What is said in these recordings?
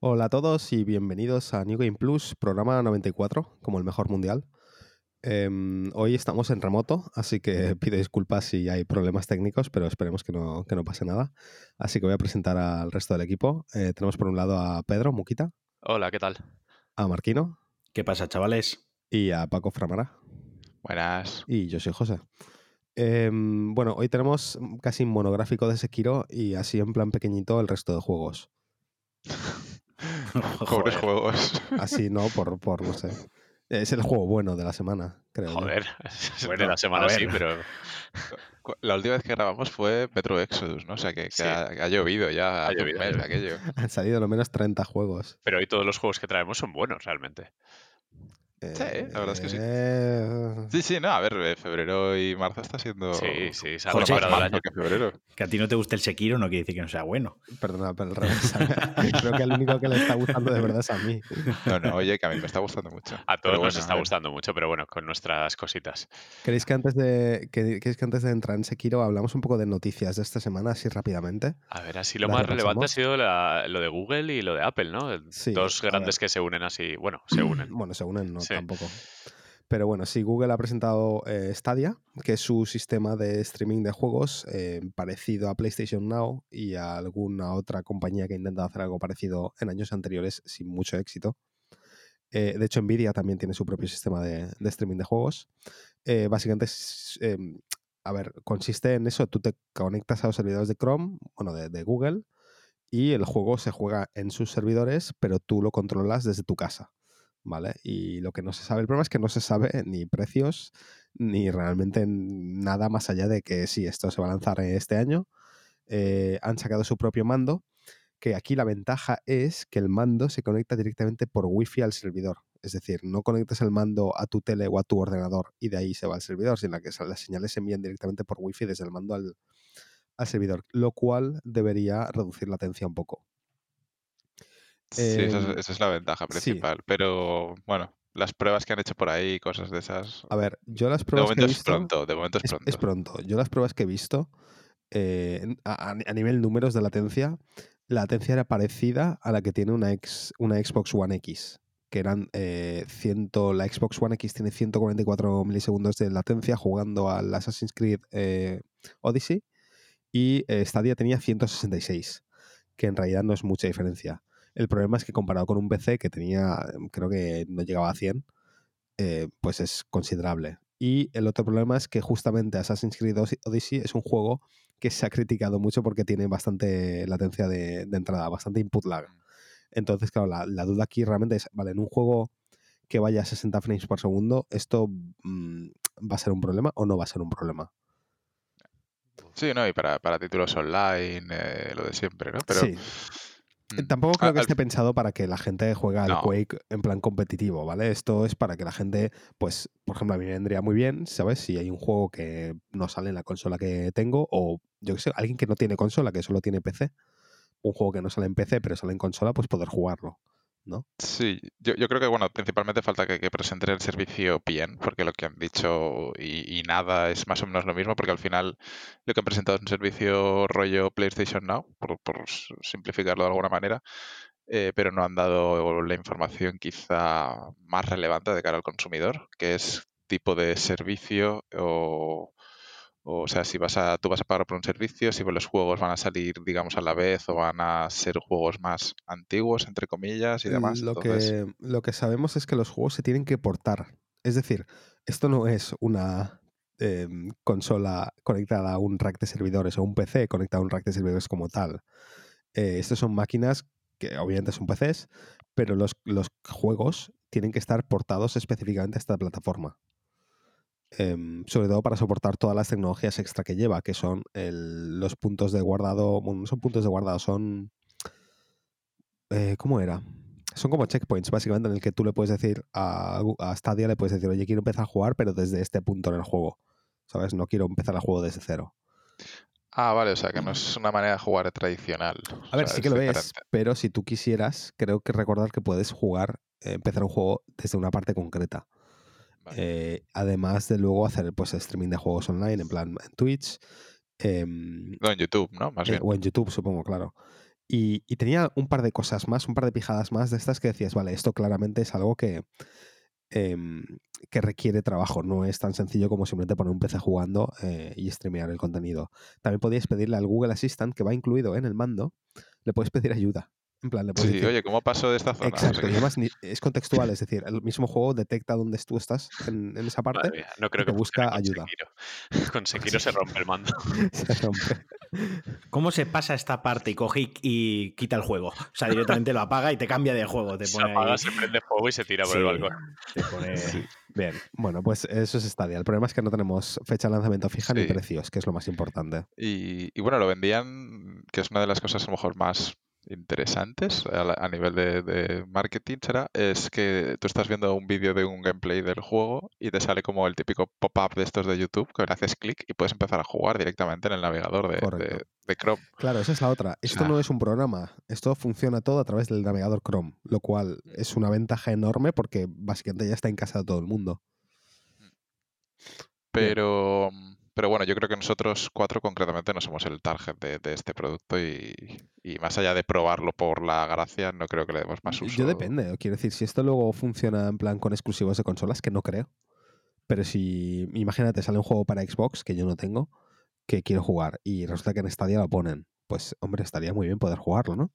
Hola a todos y bienvenidos a New Game Plus, programa 94, como el mejor mundial. Em, hoy estamos en remoto, así que pido disculpas si hay problemas técnicos, pero esperemos que no, que no pase nada. Así que voy a presentar al resto del equipo. Eh, tenemos por un lado a Pedro Muquita, Hola, ¿qué tal? a Marquino ¿Qué pasa, chavales? y a Paco Framara. Buenas. Y yo soy José. Em, bueno, hoy tenemos casi un monográfico de Sekiro y así en plan pequeñito el resto de juegos. Pobres juegos. Así, ¿no? Por, por no sé. Es el juego bueno de la semana, creo. yo. Joder, Bueno, de la semana sí, pero La última vez que grabamos fue Metro Exodus, ¿no? O sea, que, que Sí. ha, ha llovido ya. Ha llovido, ha mes de llovido. aquello. Han salido lo menos 30 juegos. pero hoy todos los juegos que traemos son buenos realmente. Sí, la verdad es que sí. Eh, Sí, sí, no, a ver, eh, febrero y marzo está siendo Sí, sí, se ha el año. que febrero. Que a ti no te guste el Sekiro no quiere decir que no sea bueno. Perdona, pero al revés. Creo que el único que le está gustando de verdad es a mí. No, no, oye, que a mí me está gustando mucho. A todos nos está gustando mucho, pero bueno, con nuestras cositas. ¿Queréis que antes de, que, queréis que antes de entrar en Sekiro hablamos un poco de noticias de esta semana, así rápidamente? A ver, así lo ¿La más relevante ha sido la- lo de Google y lo de Apple, ¿no? Sí, Dos grandes que se unen así. Bueno, se unen. Bueno, se unen, no Tampoco. Pero bueno, sí, Google ha presentado eh, Stadia, que es su sistema de streaming de juegos eh, parecido a PlayStation Now y a alguna otra compañía que ha intentado hacer algo parecido en años anteriores sin mucho éxito. Eh, de hecho, Nvidia también tiene su propio sistema de, streaming de juegos. Básicamente, a ver, consiste en eso, tú te conectas a los servidores de Chrome, bueno, de Google, y el juego se juega en sus servidores, pero tú lo controlas desde tu casa. ¿Vale? Y lo que no se sabe, el problema es que no se sabe ni precios, ni realmente nada más allá de que sí, esto se va a lanzar este año. Eh, han sacado su propio mando, que aquí la ventaja es que el mando se conecta directamente por wifi al servidor. Es decir, no conectas el mando a tu tele o a tu ordenador y de ahí se va al servidor, sino que las señales se envían directamente por wifi desde el mando al, servidor, lo cual debería reducir la latencia un poco. Sí, esa Em, es, esa es la ventaja sí. principal. Pero bueno, las pruebas que han hecho por ahí, cosas de esas. A ver, yo las De pruebas que he es pronto, de momento es Es, pronto. es pronto. Yo las pruebas que he visto eh, a, nivel números de latencia, la latencia era parecida a la que tiene una, ex- una Xbox One X, que eran eh, 100, la Xbox One X tiene 144 milisegundos de latencia jugando al Assassin's Creed eh, Odyssey y eh, Stadia tenía 166, que en realidad no es mucha diferencia. El problema es que comparado con un PC que tenía, creo que no llegaba a 100, eh, pues es considerable. Y el otro problema es que justamente Assassin's Creed Odys- Odyssey es un juego que se ha criticado mucho porque tiene bastante latencia de, de entrada, bastante input lag. Entonces, claro, la, la duda aquí realmente es, vale, en un juego que vaya a 60 frames por segundo, ¿esto mm, va a ser un problema o no va a ser un problema? Sí, no, y para, para títulos online, eh, lo de siempre, ¿no? Pero sí, Tampoco creo que esté pensado para que la gente juegue al No. Quake en plan competitivo, ¿vale? Esto es para que la gente, pues, por ejemplo, a mí me vendría muy bien, ¿sabes? Si hay un juego que no sale en la consola que tengo, o yo qué sé, alguien que no tiene consola, que solo tiene PC, un juego que no sale en PC pero sale en consola, pues poder jugarlo, ¿no? Sí, yo, creo que bueno, principalmente falta que, presenten el servicio bien, porque lo que han dicho y, nada es más o menos lo mismo, porque al final lo que han presentado es un servicio rollo PlayStation Now, por, simplificarlo de alguna manera, eh, pero no han dado la información quizá más relevante de cara al consumidor, que es tipo de servicio o, o sea, si vas a, tú vas a pagar por un servicio, si los juegos van a salir, digamos, a la vez o van a ser juegos más antiguos, entre comillas, y demás. Lo, Entonces, que, lo que sabemos es que los juegos se tienen que portar. Es decir, esto no es una em, consola conectada a un rack de servidores o un PC conectado a un rack de servidores como tal. Eh, estos son máquinas que obviamente son PCs, pero los, los juegos tienen que estar portados específicamente a esta plataforma. Em, sobre todo para soportar todas las tecnologías extra que lleva, que son el- los puntos de guardado. Bueno, no son puntos de guardado, son. eh, ¿Cómo era? Son como checkpoints, básicamente, en el que tú le puedes decir a, a Stadia, le puedes decir, oye, quiero empezar a jugar, pero desde este punto en el juego. ¿Sabes? No quiero empezar el juego desde cero. Ah, vale, o sea que no es una manera de jugar tradicional. A ver, sea, sí que lo es, diferente. pero si tú quisieras, creo que recordar que puedes jugar, eh, empezar un juego desde una parte concreta. Vale. Eh, además de luego hacer pues streaming de juegos online, en plan en Twitch. em, No, en YouTube, ¿no? Más eh, bien. o en YouTube, supongo, claro. Y, y tenía un par de cosas más, un par de pijadas más de estas que decías, vale, esto claramente es algo que, em, que requiere trabajo. No es tan sencillo como simplemente poner un PC jugando eh, y streamear el contenido. También podíais pedirle al Google Assistant, que va incluido en el mando, le puedes pedir ayuda. En plan, le puedes Sí, decir, oye, ¿cómo paso de esta zona? No sé Exacto, y además es contextual, es decir, el mismo juego detecta dónde tú estás en, en esa parte, mía, no creo te que busca con ayuda. Sekiro. Con Sekiro se rompe el mando. se rompe. ¿Cómo se pasa esta parte y coge y, y quita el juego? O sea, directamente lo apaga y te cambia de juego. Te Se pone apaga, ahí- se prende fuego y se tira por Sí, el balcón. te pone- Bien, bueno, pues eso es Stadia. El problema es que no tenemos fecha de lanzamiento fija ni precios, que es lo más importante. Y, y bueno, lo vendían, que es una de las cosas a lo mejor más interesantes a, nivel de, de marketing, será, es que tú estás viendo un vídeo de un gameplay del juego y te sale como el típico pop-up de estos de YouTube, que le haces clic y puedes empezar a jugar directamente en el navegador de, de- de Chrome. Claro, esa es la otra. Esto no es un programa, esto funciona todo a través del navegador Chrome, lo cual es una ventaja enorme porque básicamente ya está en casa de todo el mundo. Pero, pero bueno, yo creo que nosotros cuatro concretamente no somos el target de, de este producto y, y más allá de probarlo por la gracia, no creo que le demos más uso. Yo depende, quiero decir, si esto luego funciona en plan con exclusivos de consolas, que no creo. Pero si, imagínate, sale un juego para Xbox que yo no tengo, que quiero jugar, y resulta que en Stadia lo ponen, pues hombre, estaría muy bien poder jugarlo, ¿no?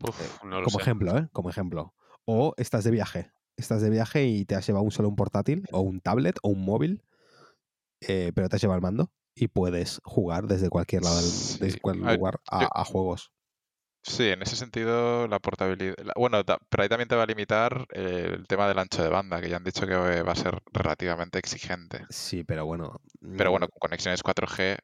Uf, no lo Como sé. ejemplo, ¿eh? Como ejemplo. O estás de viaje. Estás de viaje y te has llevado un solo un portátil, o un tablet, o un móvil, eh, pero te has llevado el mando y puedes jugar desde cualquier lado desde cualquier lugar a, juegos. Sí, en ese sentido la portabilidad... la- Bueno, ta- pero ahí también te va a limitar eh, el tema del ancho de banda, que ya han dicho que va a ser relativamente exigente. Sí, pero bueno. Pero mm, bueno, con conexiones 4G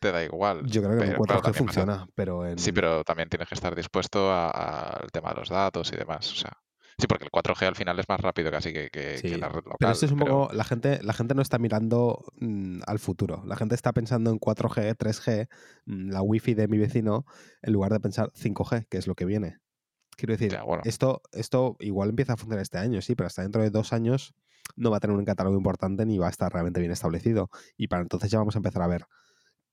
te da igual. Yo creo que en pero, 4G claro, funciona, pero en. Sí, pero también tienes que estar dispuesto al tema de los datos y demás. O sea, sí, porque el 4G al final es más rápido casi que, que- que Sí, la red local. Pero esto es un pero- poco. La gente, la gente no está mirando mm, al futuro. La gente está pensando en 4G, 3G, mm, la wifi de mi vecino, en lugar de pensar 5G, que es lo que viene. Quiero decir, Ya, bueno. esto, esto igual empieza a funcionar este año, sí, pero hasta dentro de dos años no va a tener un catálogo importante ni va a estar realmente bien establecido. Y para entonces ya vamos a empezar a ver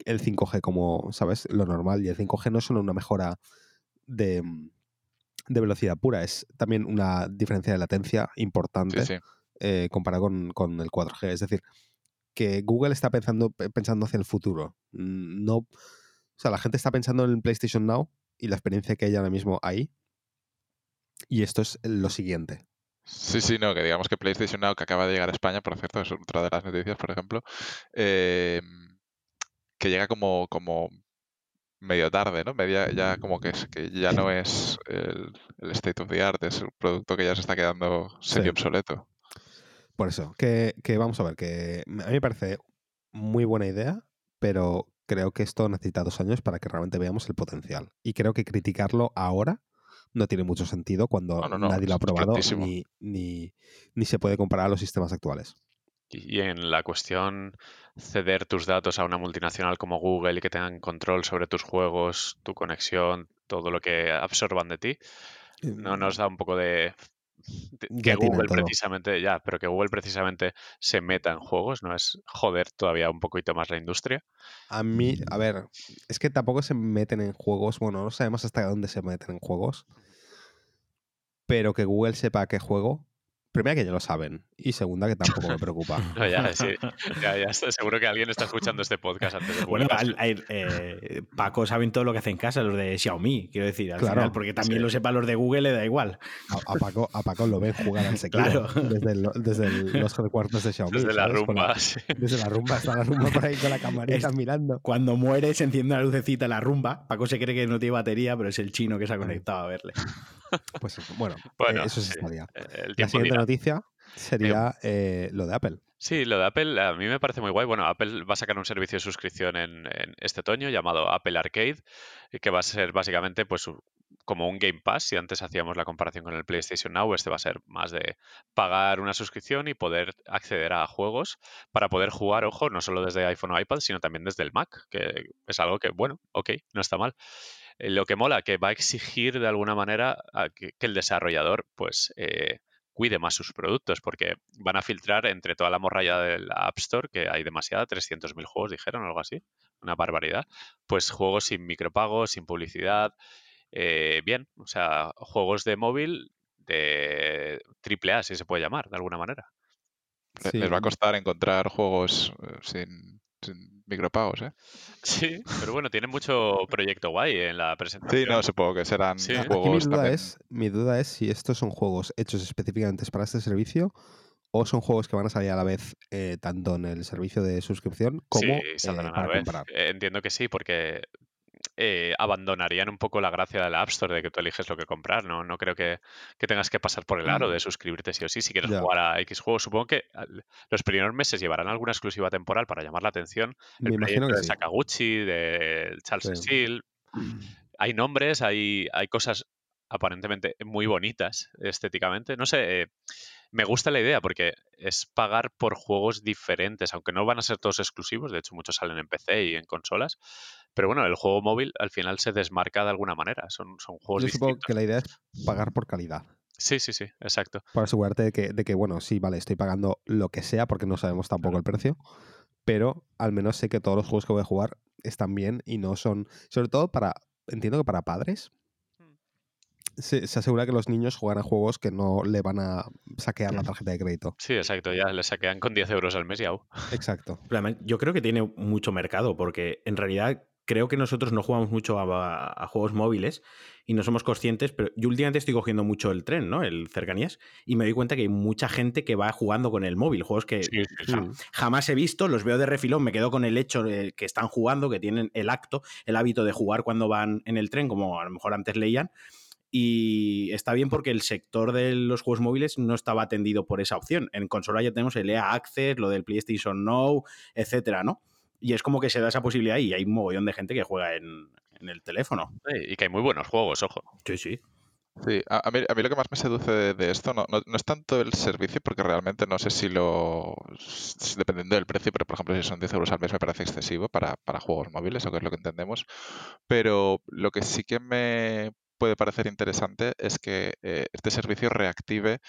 el 5G como, ¿sabes? Lo normal. Y el 5G no es solo una mejora de, mm, de velocidad pura, es también una diferencia de latencia importante Sí, sí. eh, comparado con, con el 4G. Es decir, que Google está pensando, pe- pensando hacia el futuro. Mm, No, o sea, la gente está pensando en el PlayStation Now y la experiencia que hay ahora mismo ahí. Y esto es lo siguiente. Sí, sí, no, que digamos que PlayStation Now, que acaba de llegar a España, por cierto, es otra de las noticias, por ejemplo, eh, que llega como, como medio tarde, ¿no? Media, ya como que, es, que ya no es el, el state of the art, es un producto que ya se está quedando serio Sí. obsoleto. Por eso, que, que vamos a ver, que a mí me parece muy buena idea, pero creo que esto necesita dos años para que realmente veamos el potencial. Y creo que criticarlo ahora no tiene mucho sentido cuando No, no, no, nadie lo ha probado ni, ni, ni se puede comparar a los sistemas actuales. Y en la cuestión ceder tus datos a una multinacional como Google y que tengan control sobre tus juegos, tu conexión, todo lo que absorban de ti, ¿no nos da un poco de... que Google precisamente, ya, pero que Google precisamente se meta en juegos, ¿no? Es joder todavía un poquito más la industria. A mí, a ver, es que tampoco se meten en juegos, bueno, no sabemos hasta dónde se meten en juegos, pero que Google sepa qué juego, primera que ya lo saben, y segunda que tampoco me preocupa. No, ya, sí, ya, ya estoy seguro que alguien está escuchando este podcast antes de Bueno, al- al- eh, Paco saben todo lo que hace en casa, los de Xiaomi, quiero decir, al Claro, final, porque también sí. lo sepan los de Google, le da igual. A, a Paco, a Paco lo ven jugar al Sekiro Claro. desde, el- desde el- los headquarters de Xiaomi. Desde la ¿sabes? Con rumba, sí. desde la rumba, está la rumba por ahí con la camarita Es- mirando. Cuando muere se enciende la lucecita la rumba. Paco se cree que no tiene batería, pero es el chino que se ha conectado a verle. Pues bueno, Bueno, eh, eso es sí, estaría. eh, El La tiempo. Noticia sería eh, lo de Apple. Sí, lo de Apple a mí me parece muy guay. Bueno, Apple va a sacar un servicio de suscripción en, en este otoño llamado Apple Arcade, eh, que va a ser básicamente pues como un Game Pass. Si antes hacíamos la comparación con el PlayStation Now, este va a ser más de pagar una suscripción y poder acceder a juegos para poder jugar, ojo, no solo desde iPhone o iPad, sino también desde el Mac, que es algo que, bueno, ok, no está mal. Eh, Lo que mola, que va a exigir de alguna manera a que, que el desarrollador, pues, eh, cuide más sus productos, porque van a filtrar entre toda la morralla de la App Store, que hay demasiada, 300.000 juegos, dijeron, algo así, una barbaridad, pues juegos sin micropagos, sin publicidad, eh, bien. O sea, juegos de móvil de triple A, si se puede llamar, de alguna manera. Sí. Les va a costar encontrar juegos eh, sin, sin micropagos, ¿eh? Sí, pero bueno, tienen mucho proyecto guay en la presentación. Sí, no, supongo que serán Sí. Aquí mi juegos duda, también. es, mi duda es si estos son juegos hechos específicamente para este servicio o son juegos que van a salir a la vez eh, tanto en el servicio de suscripción como sí, eh, saldrán a la para vez. comprar. Entiendo que sí, porque eh, abandonarían un poco la gracia de la App Store de que tú eliges lo que comprar, ¿no? No creo que, que tengas que pasar por el aro de suscribirte sí o sí si quieres Mm. Jugar a X juegos. Supongo que al- los primeros meses llevarán alguna exclusiva temporal para llamar la atención. El Me imagino que de sí. Sakaguchi, de Charles Sí. Hay nombres, hay, hay cosas aparentemente muy bonitas estéticamente. No sé, eh, me gusta la idea porque es pagar por juegos diferentes, aunque no van a ser todos exclusivos, de hecho muchos salen en PC y en consolas, pero bueno, el juego móvil al final se desmarca de alguna manera, son, son juegos Yo supongo distintos. que la idea es pagar por calidad. Sí, sí, sí, exacto. Para asegurarte de que, de que, bueno, sí, vale, estoy pagando lo que sea porque no sabemos tampoco el precio, pero al menos sé que todos los juegos que voy a jugar están bien y no son, sobre todo para, entiendo que para padres, Mm. se, se asegura que los niños juegan a juegos que no le van a saquear la tarjeta de crédito. Sí, exacto, ya le saquean con 10 euros al mes y au. Exacto. Yo creo que tiene mucho mercado, porque en realidad creo que nosotros no jugamos mucho a, a juegos móviles y no somos conscientes, pero yo últimamente estoy cogiendo mucho el tren, ¿no? El cercanías, y me doy cuenta que hay mucha gente que va jugando con el móvil, juegos que Sí, sí, sí. ja- jamás he visto, los veo de refilón, me quedo con el hecho de que están jugando, que tienen el acto, el hábito de jugar cuando van en el tren, como a lo mejor antes leían. Y está bien porque el sector de los juegos móviles no estaba atendido por esa opción. En consola ya tenemos el EA Access, lo del PlayStation Now, etcétera, ¿no? Y es como que se da esa posibilidad y hay un mogollón de gente que juega en, en el teléfono. Sí, Y que hay muy buenos juegos, ojo. Sí, sí. Sí, a, a mí, a mí lo que más me seduce de, de esto no, no- no es tanto el servicio, porque realmente no sé si lo. si- dependiendo del precio, pero por ejemplo, si son 10 euros al mes me parece excesivo para, para juegos móviles, o que es lo que entendemos. Pero lo que sí que me puede parecer interesante es que eh, este servicio reactive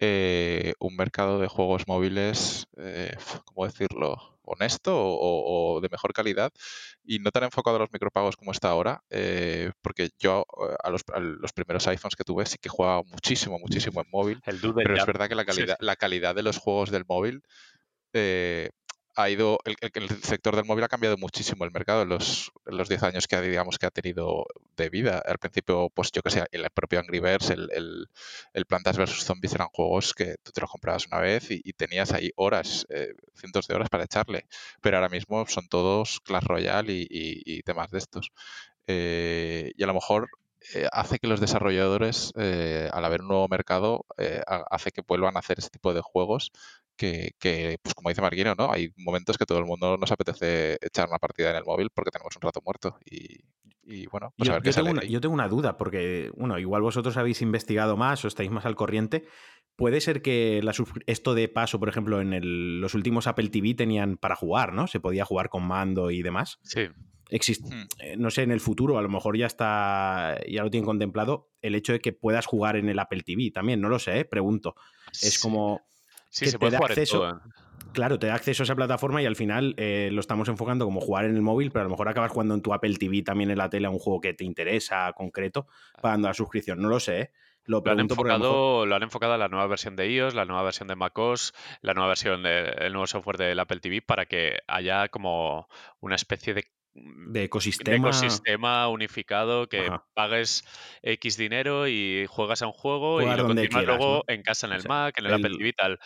eh, un mercado de juegos móviles, eh, ¿cómo decirlo? honesto o, de mejor calidad y no tan enfocado a los micropagos como está ahora, eh, porque yo eh, a los, a los primeros iPhones que tuve sí que jugaba muchísimo, muchísimo en móvil, El pero es verdad que la calidad, sí. la calidad de los juegos del móvil eh, ha ido, el, el- sector del móvil ha cambiado muchísimo el mercado en los, en los 10 años que digamos, que ha tenido de vida. Al principio, pues yo que sé, el propio Angry Birds, el, Plantas vs. Zombies eran juegos que tú te los comprabas una vez y, tenías ahí horas, eh, cientos de horas para echarle. Pero ahora mismo son todos Clash Royale y, y- temas de estos. Eh, y a lo mejor eh, hace que los desarrolladores, eh, al haber un nuevo mercado, eh, ha- hace que vuelvan a hacer ese tipo de juegos que, que, pues como dice Marquino, ¿no? Hay momentos que todo el mundo nos apetece echar una partida en el móvil porque tenemos un rato muerto. Y, y bueno, pues a Yo, ver qué tengo sale una, ahí. yo tengo una duda, porque, bueno, igual vosotros habéis investigado más o estáis más al corriente. Puede ser que la esto de paso, por ejemplo, en el- los últimos Apple TV tenían para jugar, ¿no? Se podía jugar con mando y demás. Sí, Exist- Hmm. eh, no sé, en el futuro a lo mejor ya está, ya lo tienen contemplado, el hecho de que puedas jugar en el Apple TV también, no lo sé, ¿eh? pregunto. Es Sí. como, Sí, que se te puede da jugar acceso- en todo. ¿eh? claro, te da acceso a esa plataforma y al final eh, lo estamos enfocando como jugar en el móvil, pero a lo mejor acabas jugando en tu Apple TV también en la tele a un juego que te interesa concreto, pagando la suscripción, no lo sé, ¿eh? Lo Lo han, enfocado, lo han enfocado a la nueva versión de iOS, la nueva versión de macOS, la nueva versión del nuevo software del Apple TV para que haya como una especie de, de de ecosistema. ecosistema unificado que Ajá. pagues X dinero y juegas a un juego y lo continúas luego ¿no? en casa en O el sea, Mac, en el, Apple TV y tal.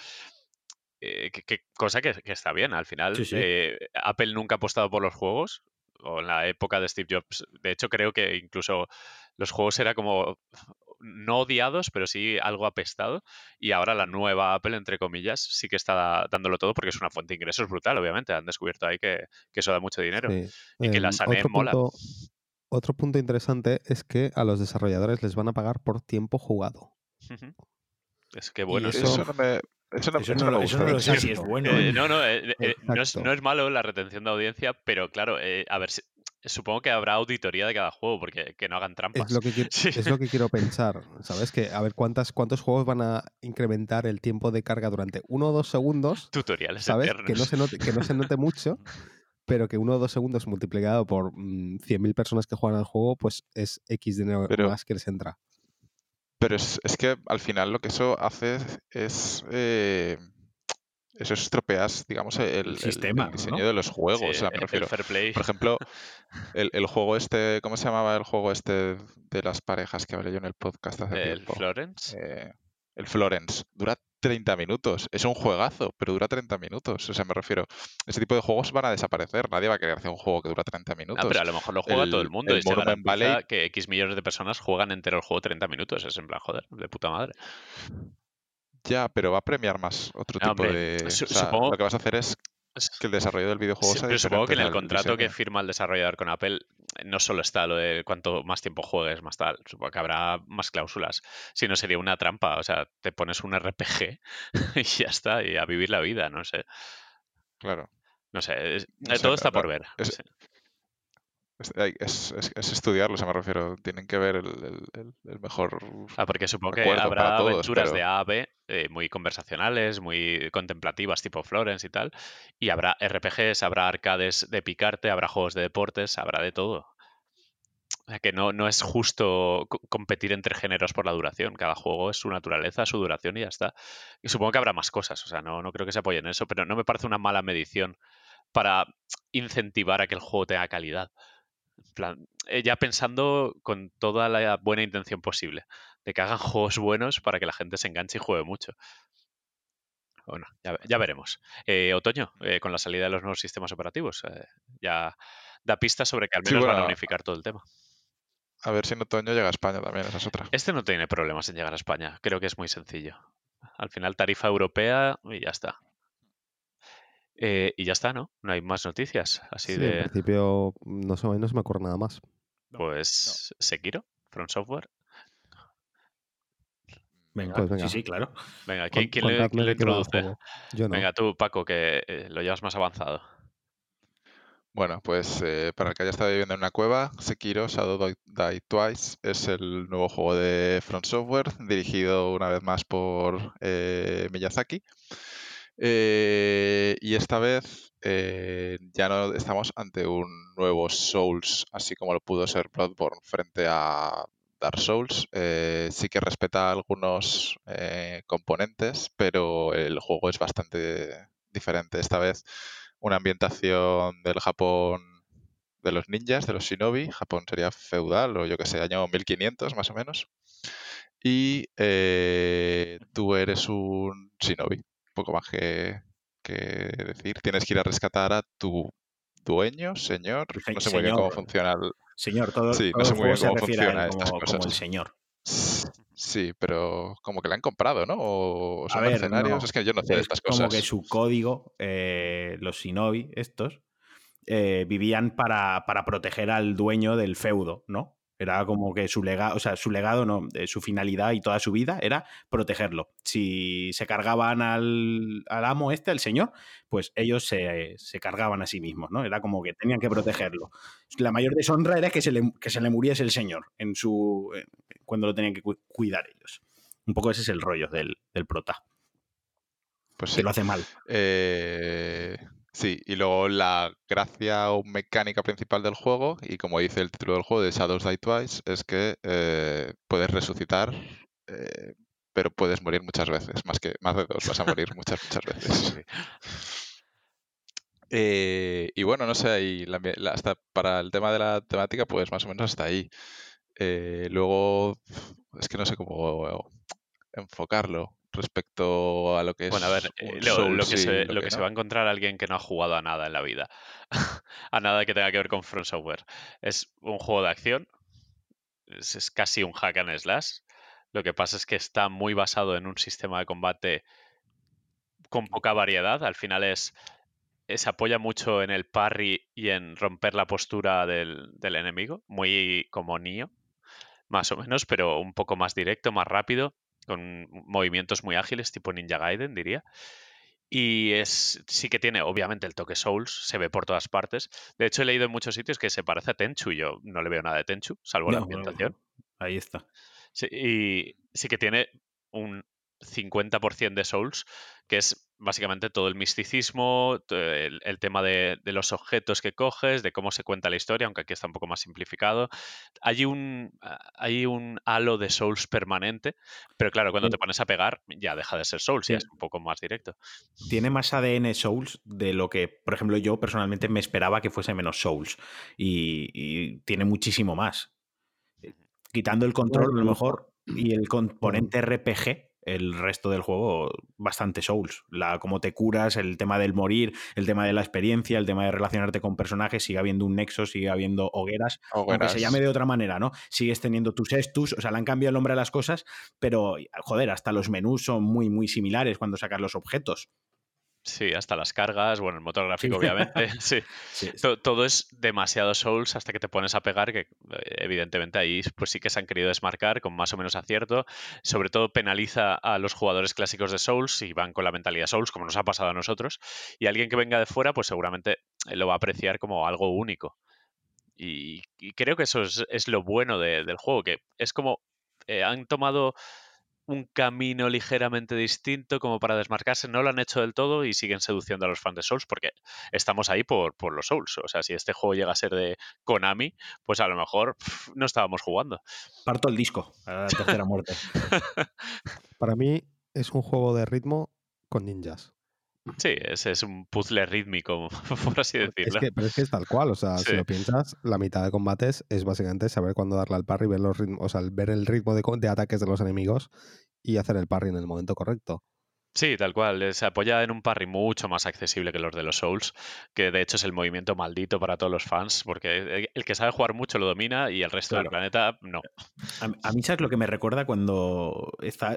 Eh, que, que- cosa que, que está bien. Al final, Sí, sí. eh, Apple nunca ha apostado por los juegos. O en la época de Steve Jobs. De hecho, creo que incluso los juegos era como no odiados, pero sí algo apestado. Y ahora la nueva Apple, entre comillas, sí que está dándolo todo porque es una fuente de ingresos brutal, obviamente. Han descubierto ahí que, que eso da mucho dinero. Sí. Y que la Em, Sané otro mola. punto, otro punto interesante es que a los desarrolladores les van a pagar por tiempo jugado. Es que bueno. eso- Eso no me, eso no, Eso eso no, no eso no lo sé Exacto. si es bueno. Eh, ¿eh? no, no, eh, eh, no, es, no malo la retención de audiencia, pero claro, eh, a ver, si- supongo que habrá auditoría de cada juego, porque que no hagan trampas. Es lo, que quiero, Sí. es lo que quiero pensar, ¿sabes? Que a ver cuántas, cuántos juegos van a incrementar el tiempo de carga durante uno o dos segundos, Tutoriales ¿sabes? eternos. Que no se note, que no se note mucho pero que uno o dos segundos multiplicado por mm, 100.000 personas que juegan al juego, pues es X dinero Pero- más que les entra. Pero es, es que al final lo que eso hace es. eh, eso estropeas, digamos, el, el- sistema, el diseño ¿no? de los juegos. Sí, o sea, me el- refiero. el fair play. Por ejemplo, el, el juego este, ¿cómo se llamaba el juego este de las parejas que hablé yo en el podcast hace el tiempo? Florence. Eh, el Florence. Dura 30 minutos. Es un juegazo, pero dura 30 minutos. O sea, me refiero, ese tipo de juegos van a desaparecer. Nadie va a querer hacer un juego que dura 30 minutos. Ah, pero a lo mejor lo juega todo el el- mundo el y se Monument garantiza Valley- que X millones de personas juegan entero el juego 30 minutos. Es en plan, joder, de puta madre. Ya, pero va a premiar más otro tipo hombre, de... o sea, supongo- Lo que vas a hacer es que el desarrollo del videojuego Sí, sea pero supongo que en el contrato que firma el desarrollador con Apple eh, no solo está lo de cuanto más tiempo juegues, más tal. Supongo que habrá más cláusulas. Si no, sería una trampa. O sea, te pones un RPG y ya está, y a vivir la vida, no sé. Claro. No sé, es- No eh, sé, todo está por ver. es- es- es- es estudiarlo, o sea, me refiero. Tienen que ver el, el- el- mejor... Ah, porque supongo que habrá todos, aventuras de A a B eh, muy conversacionales, muy contemplativas, tipo Florence y tal. Y habrá RPGs, habrá arcades de picarte, habrá juegos de deportes, habrá de todo. O sea, que no, no es justo co- competir entre géneros por la duración. Cada juego es su naturaleza, su duración y ya está. Y supongo que habrá más cosas. O sea, no, no creo que se apoyen en eso, pero no me parece una mala medición para incentivar a que el juego tenga calidad. Plan, eh, ya pensando con toda la buena intención posible de que hagan juegos buenos para que la gente se enganche y juegue mucho. Bueno, ya, ya veremos. Eh, otoño, eh, con la salida de los nuevos sistemas operativos, eh, ya da pistas sobre que al Sí, menos van a unificar todo el tema. A ver si en otoño llega a España también, esa es otra. Este no tiene problemas en llegar a España, creo que es muy sencillo. Al final tarifa europea y ya está. Eh, y ya está, ¿no? No hay más noticias. Así Sí, en de, principio no sé, no se me ocurre nada más. pues, Sekiro, From Software. Venga, Pues venga. sí, sí, claro. Venga, ¿quién, quién le, quién de introduce? Yo no. Venga, tú, Paco, que eh, lo llevas más avanzado. Bueno, pues eh, para el que haya estado viviendo en una cueva, Sekiro Shadow Die- Die Twice es el nuevo juego de Front Software, dirigido una vez más por eh, Miyazaki. Eh, y esta vez eh, ya no estamos ante un nuevo Souls, así como lo pudo ser Bloodborne frente a Dark Souls. Eh, sí que respeta algunos eh, componentes, pero el juego es bastante diferente. Esta vez una ambientación del Japón de los ninjas, de los shinobi. Japón sería feudal o yo que sé, año 1500 más o menos. Y eh, tú eres un shinobi. Poco más que, que decir. Tienes que ir a rescatar a tu dueño, señor. Se- No sé muy bien cómo señor. funciona el, Señor, todo, Sí, no todo sé el muy bien cómo a funciona estas como, como el cosas. señor. Sí, pero como que la han comprado, ¿no? O A son ver, mercenarios. no. Es que yo no sé de Es estas como cosas. que su código, eh, los shinobi, estos, eh, vivían para, para proteger al dueño del feudo, ¿no? Era como que su legado, o sea, su legado, no, eh, su finalidad y toda su vida era protegerlo. Si se cargaban al, al amo este, al señor, pues ellos se, se cargaban a sí mismos, ¿no? Era como que tenían que protegerlo. La mayor deshonra era que se le, que se le muriese el señor en su, eh, cuando lo tenían que cu- cuidar ellos. Un poco ese es el rollo del, del prota, Pues que sí. lo hace mal. Eh, sí, y luego la gracia o mecánica principal del juego, y como dice el título del juego de Shadows Die Twice, es que eh, puedes resucitar, eh, pero puedes morir muchas veces, más que más de dos, vas a morir muchas, muchas veces. Eh, y bueno, no sé, ahí la la- hasta para el tema de la temática, pues más o menos hasta ahí. Eh, luego, es que no sé cómo enfocarlo respecto a lo que es Bueno, a ver, eh, lo, lo que, se, lo que se va a encontrar alguien que no ha jugado a nada en la vida, a nada que tenga que ver con Front Software, es un juego de acción, es, es casi un hack and slash. Lo que pasa es que está muy basado en un sistema de combate con poca variedad. Al final es se apoya mucho en el parry y en romper la postura del, del enemigo, muy como Nio, más o menos, pero un poco más directo, más rápido, con movimientos muy ágiles, tipo Ninja Gaiden, diría. Y es sí que tiene, obviamente, el toque Souls, se ve por todas partes. De hecho, he leído en muchos sitios que se parece a Tenchu, y yo no le veo nada de Tenchu, salvo la No, ambientación. ahí está. Sí, y sí que tiene un 50% de Souls, que es básicamente todo el misticismo, el, tema de, los objetos que coges, de cómo se cuenta la historia, aunque aquí está un poco más simplificado. Hay un, hay un halo de Souls permanente, pero claro, cuando te pones a pegar ya deja de ser Souls, ya es un poco más directo. Tiene más ADN Souls de lo que, por ejemplo, yo personalmente me esperaba que fuese menos Souls y, tiene muchísimo más. Quitando el control, a lo mejor, y el componente RPG, el resto del juego bastante Souls. La, cómo te curas, el tema del morir, el tema de la experiencia, el tema de relacionarte con personajes, sigue habiendo un nexo, sigue habiendo hogueras, aunque se llame de otra manera, ¿no? Sigues teniendo tus estus, o sea, le han cambiado el nombre a las cosas, pero joder, hasta los menús son muy, muy similares cuando sacas los objetos. Sí, hasta las cargas, bueno, el motor gráfico obviamente, sí. Todo, es demasiado Souls hasta que te pones a pegar, que eh, evidentemente ahí pues sí que se han querido desmarcar con más o menos acierto. Sobre todo penaliza a los jugadores clásicos de Souls y van con la mentalidad Souls, como nos ha pasado a nosotros. Y alguien que venga de fuera, pues seguramente eh, lo va a apreciar como algo único. Y, creo que eso es, lo bueno del juego, que es como eh, han tomado un camino ligeramente distinto como para desmarcarse. No lo han hecho del todo y siguen seduciendo a los fans de Souls porque estamos ahí por, por los Souls. O sea, si este juego llega a ser de Konami, pues a lo mejor no estábamos jugando. Parto el disco a la tercera muerte. para mí es un juego de ritmo con ninjas. Sí, ese es un puzzle rítmico, por así decirlo. pero es que es tal cual, o sea, si lo piensas, la mitad de combates es básicamente saber cuándo darle al parry, ver los ritmos, o sea, ver el ritmo de, de ataques de los enemigos y hacer el parry en el momento correcto. Sí, tal cual. Eh, se apoya en un parry mucho más accesible que los de los Souls, que de hecho es el movimiento maldito para todos los fans, porque el que sabe jugar mucho lo domina y el resto del planeta no. A, mí, ¿sabes lo que me recuerda cuando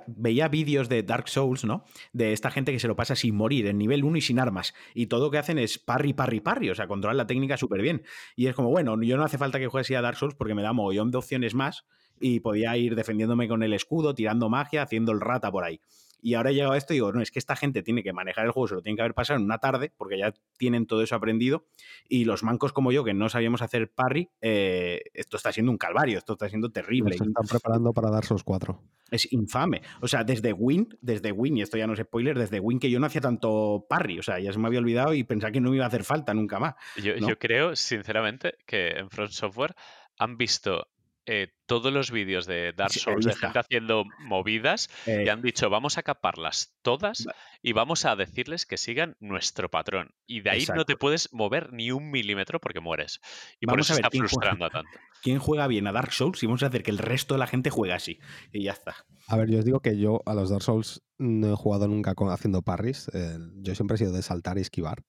veía vídeos de Dark Souls, ¿no? De esta gente que se lo pasa sin morir, en nivel 1 y sin armas. Y todo lo que hacen es parry, parry, parry. O sea, controlan la técnica súper bien. Y es como, bueno, yo no hace falta que juegue así a Dark Souls porque me da mogollón de opciones más y podía ir defendiéndome con el escudo, tirando magia, haciendo el rata por ahí. Y ahora he llegado a esto y digo, no, es que esta gente tiene que manejar el juego, se lo tiene que haber pasado en una tarde, porque ya tienen todo eso aprendido. Y los mancos como yo, que no sabíamos hacer parry, eh, esto está siendo un calvario, esto está siendo terrible. Se están preparando para dar sus cuatro. Es infame. O sea, desde Win, desde Win, y esto ya no es spoiler, desde Win que yo no hacía tanto parry. O sea, ya se me había olvidado y pensaba que no me iba a hacer falta nunca más. Yo, yo creo, sinceramente, que en Front Software han visto eh, todos los vídeos de Dark Souls de gente haciendo movidas y eh. han dicho vamos a caparlas todas y vamos a decirles que sigan nuestro patrón. Y de ahí no te puedes mover ni un milímetro porque mueres. Y por eso está frustrando a tanto. ¿Quién juega bien a Dark Souls? Y vamos a hacer que el resto de la gente juegue así. Y ya está. A ver, yo os digo que yo a los Dark Souls no he jugado nunca con, haciendo parries. Eh, yo siempre he sido de saltar y esquivar.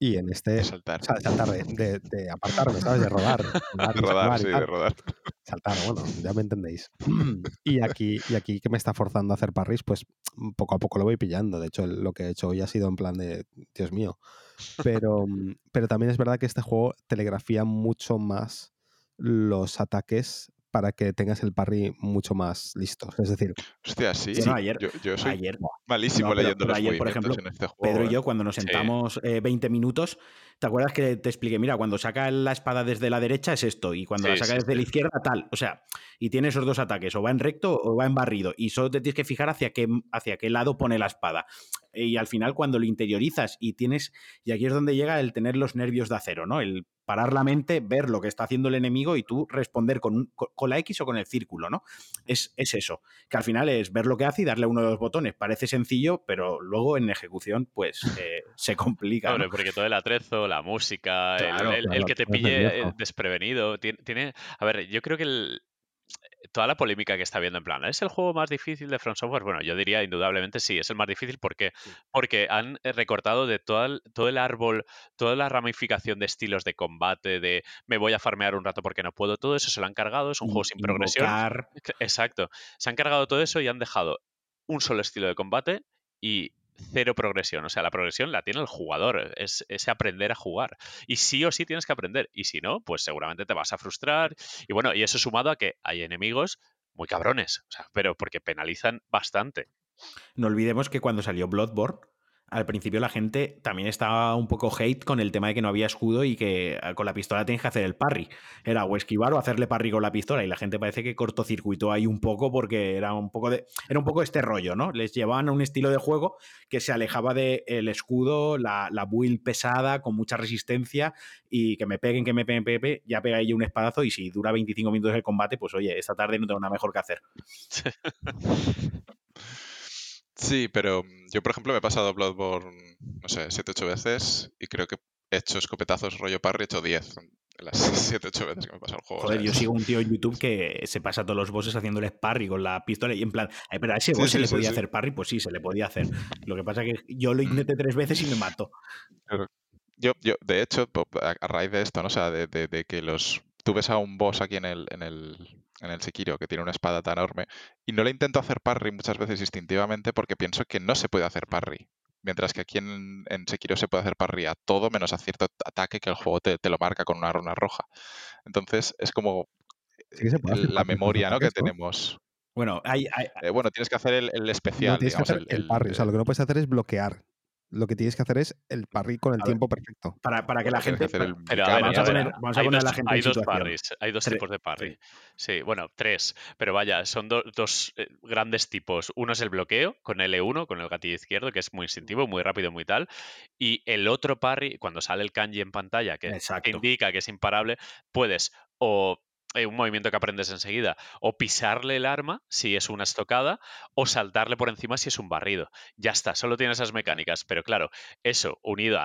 Y en este. De saltar. De de, de, apartarme, ¿sabes? De rodar. de rodar, sí, de rodar. Saltar, bueno, ya me entendéis. Y aquí, y aquí que me está forzando a hacer parries, pues mm, poco a poco lo voy pillando. De hecho, lo que he hecho hoy ha sido en plan de, Dios mío. Pero, mm, pero también es verdad que este juego telegrafía mucho más los ataques para que tengas el parry mucho más listo. Es decir, hostia, sí. ayer, yo, soy malísimo leyendo los ayer, por ejemplo, en este juego. Pedro y yo, ¿eh? cuando nos sentamos 20 eh, minutos, ¿te acuerdas que te expliqué? Mira, cuando saca la espada desde la derecha es esto, y cuando la saca desde la izquierda, tal. O sea, y tiene esos dos ataques, o va en recto o va en barrido, y solo te tienes que fijar hacia qué, hacia qué lado pone la espada. Y al final, cuando lo interiorizas y tienes, y aquí es donde llega el tener los nervios de acero, ¿no? El parar la mente, ver lo que está haciendo el enemigo y tú responder con, con la X o con el círculo, ¿no? Es, eso, que al final es ver lo que hace y darle uno de los botones. Parece sencillo, pero luego en ejecución, pues eh, se complica. porque todo el atrezo, la música, el, que te pille eh, desprevenido, tiene, tiene, A ver, yo creo que el, toda la polémica que está viendo en plan, ¿es el juego más difícil de Front Software? Bueno, yo diría indudablemente sí, es el más difícil. ¿Por qué? Porque han eh, recortado de todo el, todo el árbol, toda la ramificación de estilos de combate, de me voy a farmear un rato porque no puedo, todo eso se lo han cargado, es un juego sin progresión. Exacto. Se han cargado todo eso y han dejado un solo estilo de combate y cero progresión. O sea, la progresión la tiene el jugador, es aprender a jugar. Y sí o sí tienes que aprender. Y si no, pues seguramente te vas a frustrar. Y bueno, y eso sumado a que hay enemigos muy cabrones, o sea, pero porque penalizan bastante. No olvidemos que cuando salió Bloodborne, al principio la gente también estaba un poco hate con el tema de que no había escudo y que ah, con la pistola tienes que hacer el parry. Era o esquivar o hacerle parry con la pistola. Y la gente parece que cortocircuitó ahí un poco porque era un poco de. Era un poco este rollo, ¿no? Les llevaban a un estilo de juego que se alejaba del el escudo, la, la build pesada, con mucha resistencia, y que me peguen, que me peguen, ya pega ahí un espadazo. Y si dura 25 minutos el combate, pues oye, esta tarde no tengo nada mejor que hacer. Sí, pero mm, yo, por ejemplo, me he pasado Bloodborne, no sé, 7-8 veces y creo que he hecho escopetazos rollo parry, he hecho 10 en las 7-8 veces que me he pasado el juego. Joder, yo sigo un tío en YouTube que se pasa todos los bosses haciéndole parry con la pistola y en plan, pero a ese boss se le podía hacer parry, pues sí, se le podía hacer. Lo que pasa es que yo lo mm. intenté tres veces y me mato. Yo, yo, de hecho, a raíz de esto, ¿no? O sea, de, de que los tú ves a un boss aquí en el, en el, en el Sekiro que tiene una espada tan enorme y no le intento hacer parry muchas veces instintivamente porque pienso que no se puede hacer parry. Mientras que aquí en, en Sekiro se puede hacer parry a todo menos a cierto ataque que el juego te, lo marca con una runa roja. Entonces es como la memoria ¿no? que tenemos. Bueno, hay, eh, bueno, tienes que hacer el, especial. tienes que hacer el, parry. O sea, lo que no puedes hacer es bloquear lo que tienes que hacer es el parry con el tiempo perfecto. Para, para que la gente. vamos, a poner, a hay dos, la gente hay dos parries, hay dos tipos de parry. Sí. bueno, tres. Pero vaya, son dos eh, grandes tipos. Uno es el bloqueo con L1, con el gatillo izquierdo, que es muy instintivo, muy rápido, muy tal. Y el otro parry, cuando sale el kanji en pantalla, que indica que es imparable, puedes o eh, un movimiento que aprendes enseguida, o pisarle el arma si es una estocada, o saltarle por encima si es un barrido. Ya está, solo tiene esas mecánicas. Pero claro, eso unido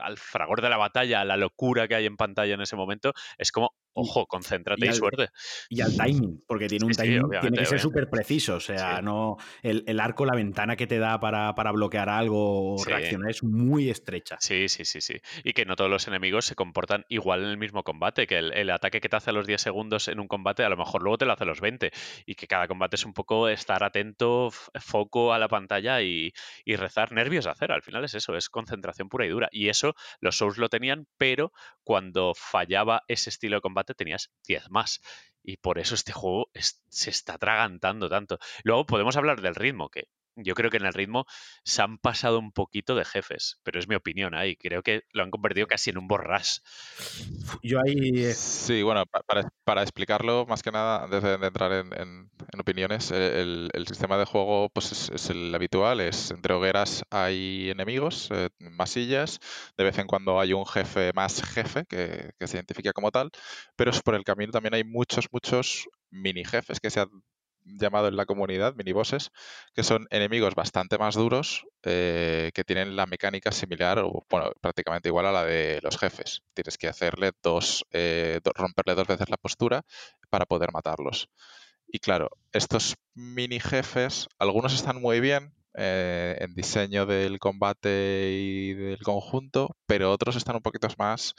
al fragor de la batalla, a la locura que hay en pantalla en ese momento, es como, Ojo, concéntrate y, suerte. Y al timing, porque tiene un timing, tiene que ser súper preciso. O sea, no el, arco, la ventana que te da para, bloquear algo o reaccionar es muy estrecha. Sí, sí, sí, sí. Y que no todos los enemigos se comportan igual en el mismo combate. Que el, ataque que te hace a los 10 segundos en un combate, a lo mejor luego te lo hace a los 20. Y que cada combate es un poco estar atento, foco a la pantalla y, y rezar nervios a hacer. Al final es eso, es concentración pura y dura. Y eso los Souls lo tenían, pero cuando fallaba ese estilo de combate tenías 10 más. Y por eso este juego se está tragantando tanto. Luego podemos hablar del ritmo, que yo creo que en el ritmo se han pasado un poquito de jefes, pero es mi opinión ahí. Creo que lo han convertido casi en un borras. Yo ahí. Eh, sí, bueno, para, explicarlo, más que nada, antes de, entrar en, opiniones, el, sistema de juego pues es, el habitual: es entre hogueras hay enemigos, eh, masillas, de vez en cuando hay un jefe más jefe que, que se identifica como tal, pero por el camino también hay muchos, muchos mini jefes que se han llamado en la comunidad minibosses, que son enemigos bastante más duros eh, que tienen la mecánica similar o bueno, prácticamente igual a la de los jefes. Tienes que hacerle dos, eh, romperle dos veces la postura para poder matarlos. Y claro, estos mini jefes, algunos están muy bien, eh, en diseño del combate y del conjunto, pero otros están un poquito más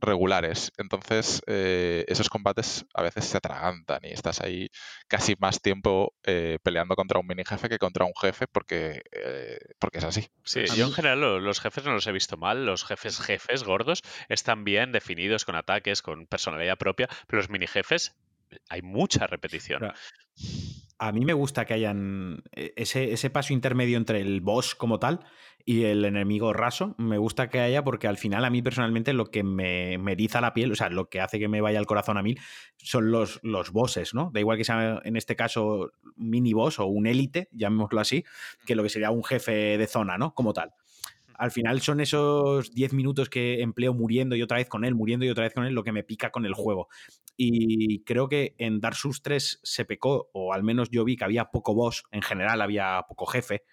regulares. Entonces, eh, esos combates a veces se atragantan y estás ahí casi más tiempo eh, peleando contra un mini jefe que contra un jefe porque, eh, porque es así. Sí, yo en general los jefes no los he visto mal. Los jefes jefes gordos están bien definidos con ataques, con personalidad propia, pero los mini jefes hay mucha repetición. A mí me gusta que hayan ese, ese paso intermedio entre el boss como tal y el enemigo raso me gusta que haya porque al final a mí personalmente lo que me, me eriza la piel, o sea, lo que hace que me vaya el corazón a mil son los, los bosses, ¿no? Da igual que sea en este caso mini boss o un élite, llamémoslo así, que lo que sería un jefe de zona, ¿no? Como tal. Al final son esos 10 minutos que empleo muriendo y otra vez con él, muriendo y otra vez con él, lo que me pica con el juego. Y creo que en Dark Souls 3 se pecó, o al menos yo vi que había poco boss, en general había poco jefe.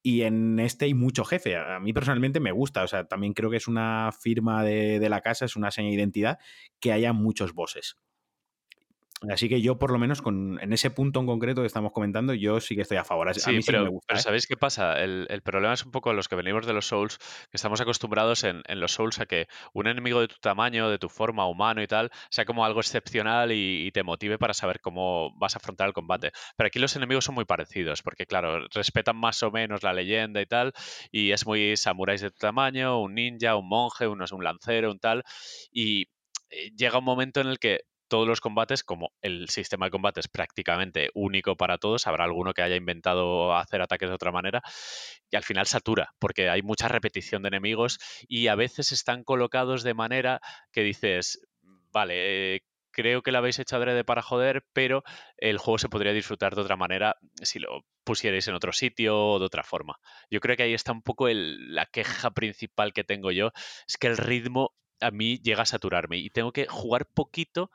Y en este hay mucho jefe. A mí personalmente me gusta. O sea, también creo que es una firma de, de la casa, es una seña de identidad que haya muchos bosses. Así que yo, por lo menos, con, en ese punto en concreto que estamos comentando, yo sí que estoy a favor. Sí, a mí pero, me gusta. Pero ¿eh? ¿sabéis qué pasa? El, problema es un poco los que venimos de los Souls, que estamos acostumbrados en, los Souls a que un enemigo de tu tamaño, de tu forma humano y tal, sea como algo excepcional y, te motive para saber cómo vas a afrontar el combate. Pero aquí los enemigos son muy parecidos, porque claro, respetan más o menos la leyenda y tal, y es muy samuráis de tu tamaño, un ninja, un monje, uno es un lancero, un tal, y eh, llega un momento en el que todos los combates, como el sistema de combate es prácticamente único para todos, habrá alguno que haya inventado hacer ataques de otra manera, y al final satura, porque hay mucha repetición de enemigos y a veces están colocados de manera que dices, vale, eh, creo que lo habéis hecho adrede para joder, pero el juego se podría disfrutar de otra manera si lo pusierais en otro sitio o de otra forma. Yo creo que ahí está un poco la queja principal que tengo yo, es que el ritmo a mí llega a saturarme y tengo que jugar poquito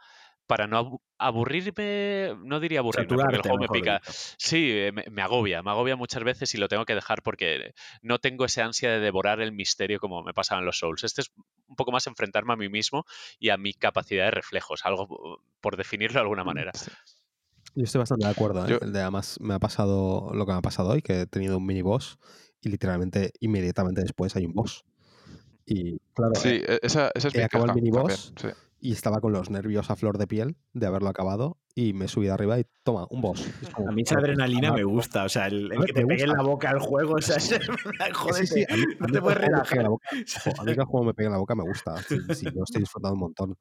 para no aburrirme, no diría aburrirme, porque el juego me pica. Sí, eh, me, agobia, me agobia muchas veces y lo tengo que dejar porque no tengo esa ansia de devorar el misterio como me pasaba en los Souls. Este es un poco más enfrentarme a mí mismo y a mi capacidad de reflejos, algo por definirlo de alguna mm, manera. Yo estoy bastante de acuerdo. ¿eh? además, me ha pasado lo que me ha pasado hoy, que he tenido un mini boss y literalmente inmediatamente después hay un boss. Y claro, sí, eh, e, esa, esa es he acabado el mini boss y estaba con los nervios a flor de piel de haberlo acabado y me subí arriba y toma, un boss. a mí esa adrenalina me gusta, o sea, el, que te pegue en la boca al juego, o sea, joder, sí, no te puedes relajar. a mí que el juego me pegue en la boca me gusta, sí, sí, yo estoy disfrutando un montón.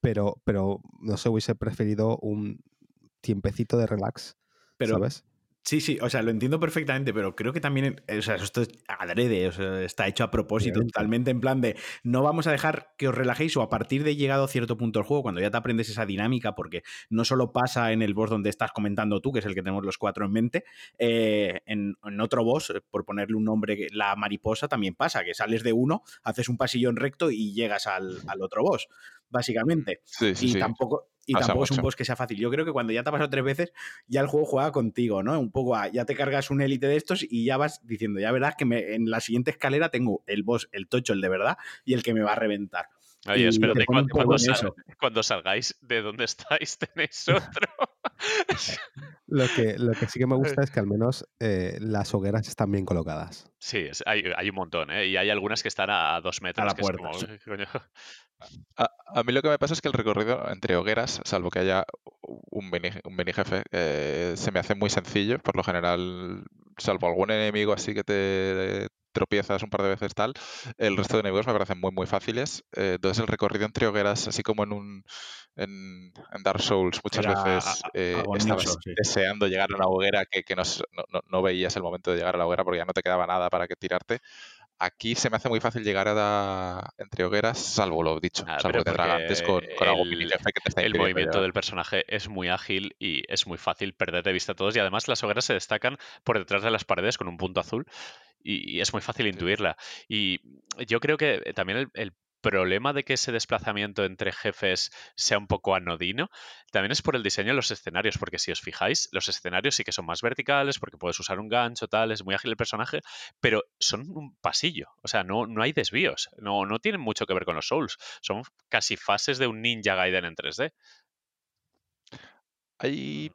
Pero, pero no sé, hubiese preferido un tiempecito de relax, pero, ¿sabes? Sí, sí, o sea, lo entiendo perfectamente, pero creo que también, o sea, esto es adrede, o sea, está hecho a propósito, totalmente en plan de no vamos a dejar que os relajéis o a partir de llegado a cierto punto del juego, cuando ya te aprendes esa dinámica, porque no solo pasa en el boss donde estás comentando tú, que es el que tenemos los cuatro en mente, eh, en, otro boss, por ponerle un nombre, la mariposa, también pasa, que sales de uno, haces un pasillón recto y llegas al, otro boss, básicamente. Sí, sí, y tampoco y tampoco es un boss que sea fácil. Yo creo que cuando ya te ha pasado tres veces, ya el juego juega contigo, ¿no? Un poco ya te cargas un élite de estos y ya vas diciendo, ya verás que me, en la siguiente escalera tengo el boss, el tocho, el de verdad, y el que me va a reventar. Oye, espérate, cuando, salgáis de donde estáis tenéis otro. lo, que, lo que sí que me gusta es que al menos eh, las hogueras están bien colocadas. Sí, hay, un montón, ¿eh? Y hay algunas que están a dos metros. A la puerta. A, mí lo que me pasa es que el recorrido entre hogueras, salvo que haya un mini, un mini jefe, eh, se me hace muy sencillo. Por lo general, salvo algún enemigo así que te tropiezas un par de veces tal, el resto de enemigos me parecen muy muy fáciles. Eh, entonces el recorrido entre hogueras, así como en un en, Dark Souls muchas veces eh, estabas deseando llegar a una hoguera que, no, no, veías el momento de llegar a la hoguera porque ya no te quedaba nada para que tirarte aquí se me hace muy fácil llegar a entre hogueras, salvo lo dicho, ah, salvo que antes con, con algo que te está El movimiento del personaje es muy ágil y es muy fácil perder de vista a todos. Y además las hogueras se destacan por detrás de las paredes con un punto azul y, es muy fácil intuirla. Y yo creo que también el problema de que ese desplazamiento entre jefes sea un poco anodino también es por el diseño de los escenarios, porque si os fijáis, los escenarios sí que son más verticales, porque puedes usar un gancho, tal, es muy ágil el personaje, pero son un pasillo, o sea, no, no hay desvíos, no, no tienen mucho que ver con los Souls, son casi fases de un Ninja Gaiden en 3D. Hay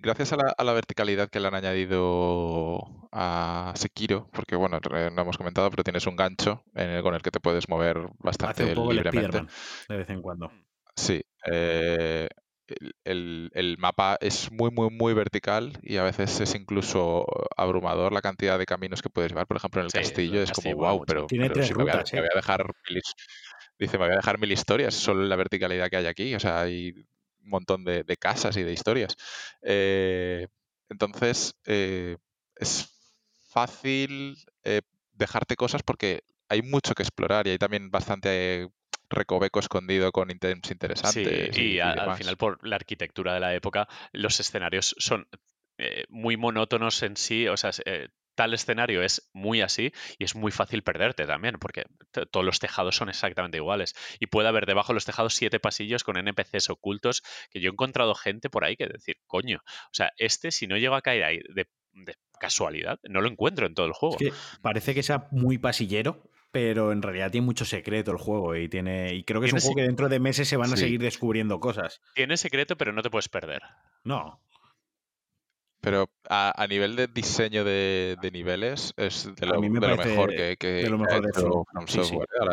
gracias a la, verticalidad que le han añadido a Sekiro, porque bueno, no hemos comentado, pero tienes un gancho con el que te puedes mover bastante libremente. de vez en cuando. Sí. Eh, el, mapa es muy, muy, muy vertical y a veces es incluso abrumador la cantidad de caminos que puedes llevar. Por ejemplo, en el castillo es como, wow, pero, Tiene tres me, voy a, ¿eh? dejar dice, me voy a dejar mil historias, solo la verticalidad que hay aquí. O sea, hay un montón de, casas y de historias. Eh, entonces, eh, es fácil eh, dejarte cosas porque hay mucho que explorar y hay también bastante recoveco escondido con ítems interesantes. Sí, y, al final por la arquitectura de la época, los escenarios son muy monótonos en sí, o sea, tal escenario es muy así y es muy fácil perderte también, porque todos los tejados son exactamente iguales. Y puede haber debajo de los tejados siete pasillos con NPCs ocultos, que yo he encontrado gente por ahí que decir, coño, o sea, este si no llego a caer ahí de, casualidad, no lo encuentro en todo el juego. parece que sea muy pasillero, pero en realidad tiene mucho secreto el juego y tiene y creo que es un juego que dentro de meses se van a seguir descubriendo cosas. Tiene secreto, pero no te puedes perder. No. Pero a, nivel de diseño de, niveles es de lo, mejor que, que,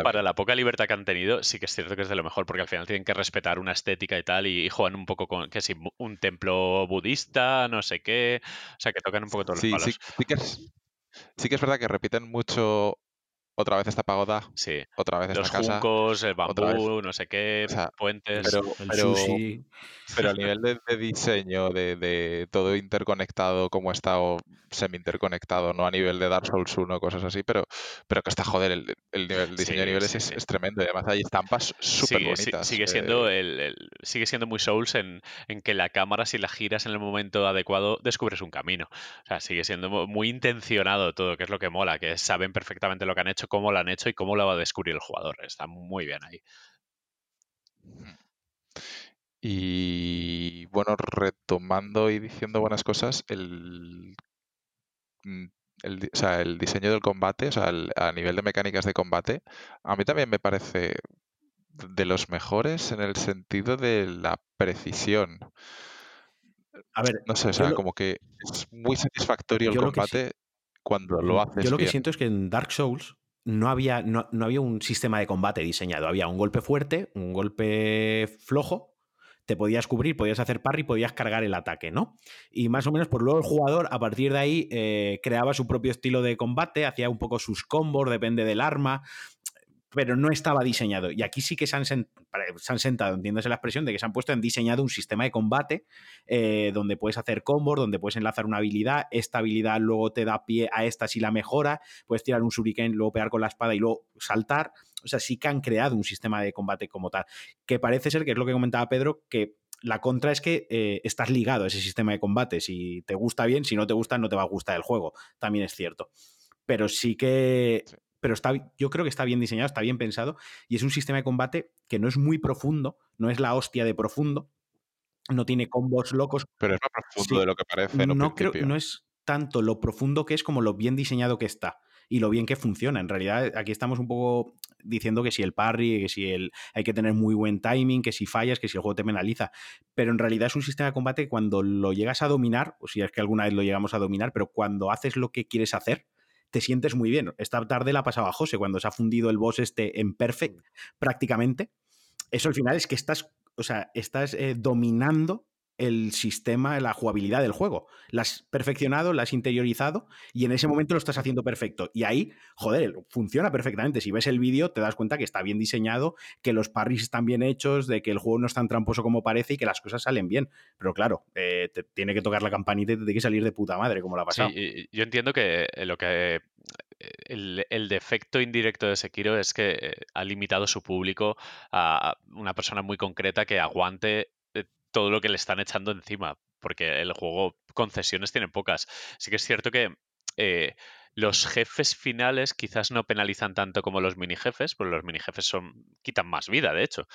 Para la poca libertad que han tenido, sí que es cierto que es de lo mejor, porque al final tienen que respetar una estética y tal, y, juegan un poco con que si un templo budista, no sé qué. O sea, que tocan un poco todos los palos. Sí, sí, que es, sí que es verdad que repiten mucho otra vez esta pagoda, Sí. otra vez Los esta casa. juncos, el bambú, no sé qué, O sea, puentes. Pero- el pero- sushi. Pero a nivel de, de diseño, de, de todo interconectado, como está o semi-interconectado, no a nivel de Dark Souls 1, cosas así, pero, pero que está joder, el, el nivel, el diseño de niveles sí, es, sí. es tremendo. Y además hay estampas súper bonitas. sigue siendo eh, el, el- sigue siendo muy Souls en, en que la cámara, si la giras en el momento adecuado, descubres un camino. O sea, sigue siendo mu- muy intencionado todo, que es lo que mola, que saben perfectamente lo que han hecho, cómo lo han hecho y cómo lo va a descubrir el jugador. Está muy bien ahí. Y bueno, retomando y diciendo buenas cosas, el, mm, el, o sea, el diseño del combate, o sea, el- a nivel de mecánicas de combate, a mí también me parece de los mejores en el sentido de la precisión. A ver, No sé, o sea, lo- como que es muy satisfactorio el que combate cuando lo haces Yo lo que bien. siento es que en Dark Souls no había, no, no había un sistema de combate diseñado. Había un golpe fuerte, un golpe flojo, te podías cubrir, podías hacer parry, podías cargar el ataque, ¿no? Y más o menos, por luego el jugador, a partir de ahí, eh, creaba su propio estilo de combate, hacía un poco sus combos, depende del arma, pero no estaba diseñado. Y aquí sí que se han, se han sentado, entiéndase la expresión, de que se han puesto en diseñado un sistema de combate eh, donde puedes hacer combos, donde puedes enlazar una habilidad, esta habilidad luego te da pie a esta si la mejora, puedes tirar un shuriken, luego pegar con la espada y luego saltar. O sea, sí que han creado un sistema de combate como tal, que parece ser que es lo que comentaba Pedro, que la contra es que eh, estás ligado a ese sistema de combate. Si te gusta bien, si no te gusta, no te va a gustar el juego. También es cierto. Pero sí que. Pero está, yo creo que está bien diseñado, está bien pensado. Y es un sistema de combate que no es muy profundo, no es la hostia de profundo. No tiene combos locos. Pero es más profundo Sí. de lo que parece en No creo, no es tanto lo profundo que es como lo bien diseñado que está y lo bien que funciona. En realidad, aquí estamos un poco diciendo que si el parry, que si el, hay que tener muy buen timing, que si fallas, que si el juego te penaliza. Pero en realidad es un sistema de combate que cuando lo llegas a dominar, o si es que alguna vez lo llegamos a dominar, pero cuando haces lo que quieres hacer, te sientes muy bien. Esta tarde la pasaba José cuando se ha fundido el boss este en perfect prácticamente. Eso al final es que estás, o sea, estás eh, dominando el sistema, la jugabilidad del juego. La has perfeccionado, la has interiorizado y en ese momento lo estás haciendo perfecto. Y ahí, joder, funciona perfectamente. Si ves el vídeo, te das cuenta que está bien diseñado, que los parries están bien hechos, de que el juego no es tan tramposo como parece y que las cosas salen bien. Pero claro, eh, te tiene que tocar la campanita y te tiene que salir de puta madre, como la ha pasado. yo entiendo que eh, lo que eh, el, el defecto indirecto de Sekiro es que ha limitado su público a una persona muy concreta que aguante todo lo que le están echando encima, porque el juego concesiones tiene pocas. Sí que es cierto que eh, los jefes finales quizás no penalizan tanto como los mini jefes, porque los mini jefes son quitan más vida, de hecho.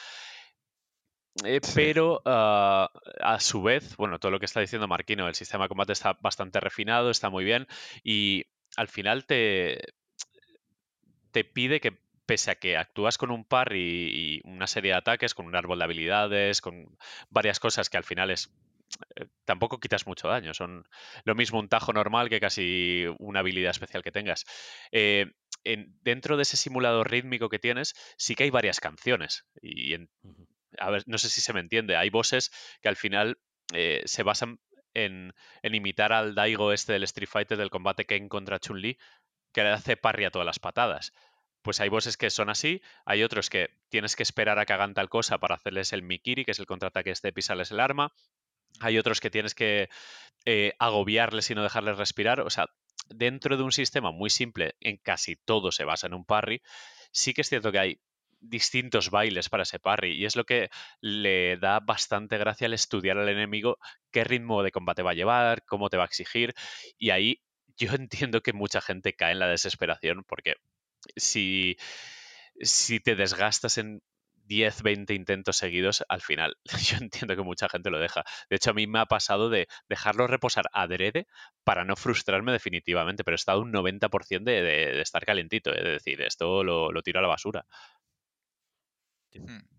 Eh, Sí. pero ah, a su vez, bueno, todo lo que está diciendo Marquino, el sistema de combate está bastante refinado, está muy bien y al final te, te pide que pese a que actúas con un par y, y una serie de ataques, con un árbol de habilidades, con varias cosas que al final es eh, tampoco quitas mucho daño. Son lo mismo un tajo normal que casi una habilidad especial que tengas. Eh, en- dentro de ese simulador rítmico que tienes, sí que hay varias canciones. Y en- a ver, no sé si se me entiende. Hay bosses que al final eh, se basan en, en imitar al Daigo este del Street Fighter del combate Ken contra Chun-Li, que le hace parry a todas las patadas. Pues hay bosses que son así, hay otros que tienes que esperar a que hagan tal cosa para hacerles el Mikiri, que es el contraataque este pisarles el arma. Hay otros que tienes que eh, agobiarles y no dejarles respirar. O sea, dentro de un sistema muy simple, en casi todo se basa en un parry, sí que es cierto que hay distintos bailes para ese parry y es lo que le da bastante gracia al estudiar al enemigo qué ritmo de combate va a llevar, cómo te va a exigir y ahí yo entiendo que mucha gente cae en la desesperación porque si, si te desgastas en 10, 20 intentos seguidos, al final yo entiendo que mucha gente lo deja. De hecho, a mí me ha pasado de dejarlo reposar adrede para no frustrarme definitivamente, pero he estado un 90% de, de, de estar calentito, es decir, esto lo, lo tiro a la basura.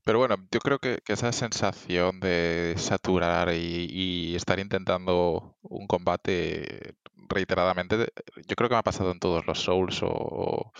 Pero bueno, yo creo que, esa sensación de saturar y, y estar intentando un combate reiteradamente, yo creo que me ha pasado en todos los Souls o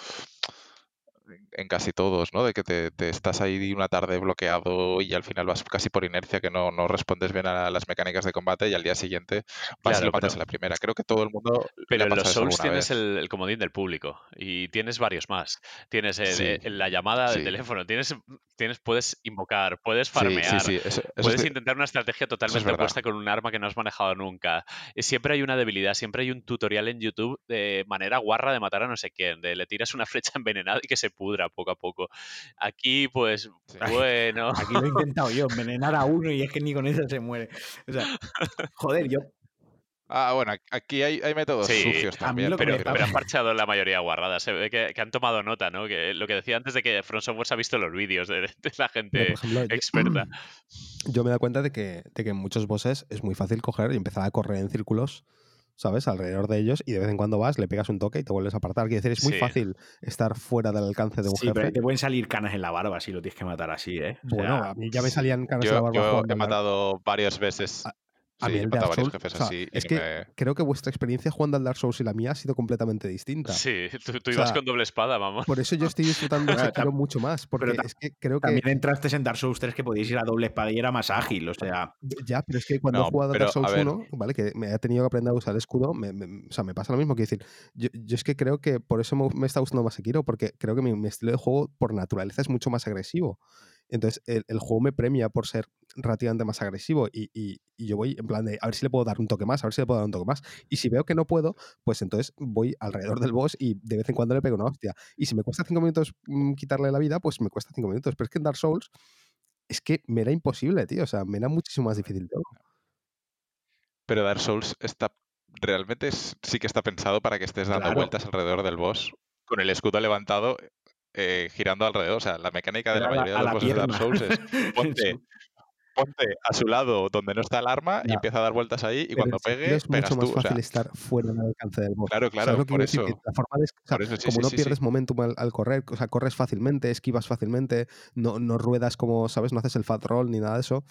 en casi todos, ¿no? De que te, te estás ahí una tarde bloqueado y al final vas casi por inercia que no, no respondes bien a las mecánicas de combate y al día siguiente vas y lo matas pero- en la primera. Creo que todo el mundo Pero en los Souls tienes el, el comodín del público y tienes varios más. Tienes el- Sí, el- la llamada de sí. teléfono, tienes, tienes, puedes invocar, puedes farmear, sí, sí, eso, eso puedes intentar una estrategia totalmente verdad. opuesta con un arma que no has manejado nunca. Eh, Siempre hay una debilidad, siempre hay un tutorial en YouTube de manera guarra de matar a no sé quién, de le tiras una flecha envenenada y que se pudra poco a poco. Aquí, pues, bueno. Aquí lo he intentado yo, envenenar a uno y es que ni con eso se muere. O sea, joder, yo Ah, bueno, aquí hay, hay métodos Sí, sucios a mí también. lo que Pero, pero pasa- han parchado la mayoría de guarradas. Se ve que, que han tomado nota, ¿no? Que lo que decía antes de que Front Software se ha visto los vídeos de, de la Pero, gente yo- experta. Yo me he dado cuenta de que, de que en muchos bosses es muy fácil coger y empezar a correr en círculos, ¿sabes? Alrededor de ellos y de vez en cuando vas, le pegas un toque y te vuelves a apartar. Quiere decir, es muy Sí. fácil estar fuera del alcance de un Sí, pero jefe. te pueden salir canas en la barba si lo tienes que matar así, ¿eh? O Bueno, sea, a mí ya me salían canas en la Yo, barba yo he matado varias veces. A- Sí, a mí el Dark varios Souls, jefes o sea, así. es que me- creo que vuestra experiencia jugando al Dark Souls y la mía ha sido completamente distinta. Sí, tú, tú O ibas sea, con doble espada, vamos. Por eso yo estoy disfrutando de Sekiro mucho más, porque tam- es que creo que también entraste en Dark Souls 3 que podíais ir a doble espada y era más ágil, o sea, Ya, pero es que cuando No, he jugado a pero, Dark Souls a ver. 1, ¿vale? Que me he tenido que aprender a usar el escudo, me, me- o sea, me pasa lo mismo. Quiero decir, yo, yo es que creo que por eso me, me está gustando más Sekiro, porque creo que mi, mi estilo de juego por naturaleza es mucho más agresivo. Entonces, el, el juego me premia por ser relativamente más agresivo y, y- y yo voy en plan de a ver si le puedo dar un toque más, a ver si le puedo dar un toque más. Y si veo que no puedo, pues entonces voy alrededor del boss y de vez en cuando le pego una hostia. Y si me cuesta cinco minutos mm, quitarle la vida, pues me cuesta cinco minutos. Pero es que en Dark Souls es que me era imposible, tío. O sea, me era muchísimo más difícil todo. Pero Dark Souls está realmente es- sí que está pensado para que estés dando Claro. vueltas alrededor del boss con el escudo levantado eh, girando alrededor. O sea, la mecánica de la mayoría de los bosses de Dark. Souls es ponte, ponte a su lado donde no está el arma y empieza a dar vueltas ahí y Pero cuando pegue es pegas mucho más tú. O sea, fácil estar fuera del alcance del boss. claro, ¿Sabes claro, por decir? la forma de, o sea, Por eso, sí, como sí, no sí, pierdes momentum al, al correr, o sea, corres fácilmente, esquivas fácilmente, no, no ruedas como, ¿sabes? No haces el fat roll ni nada de eso.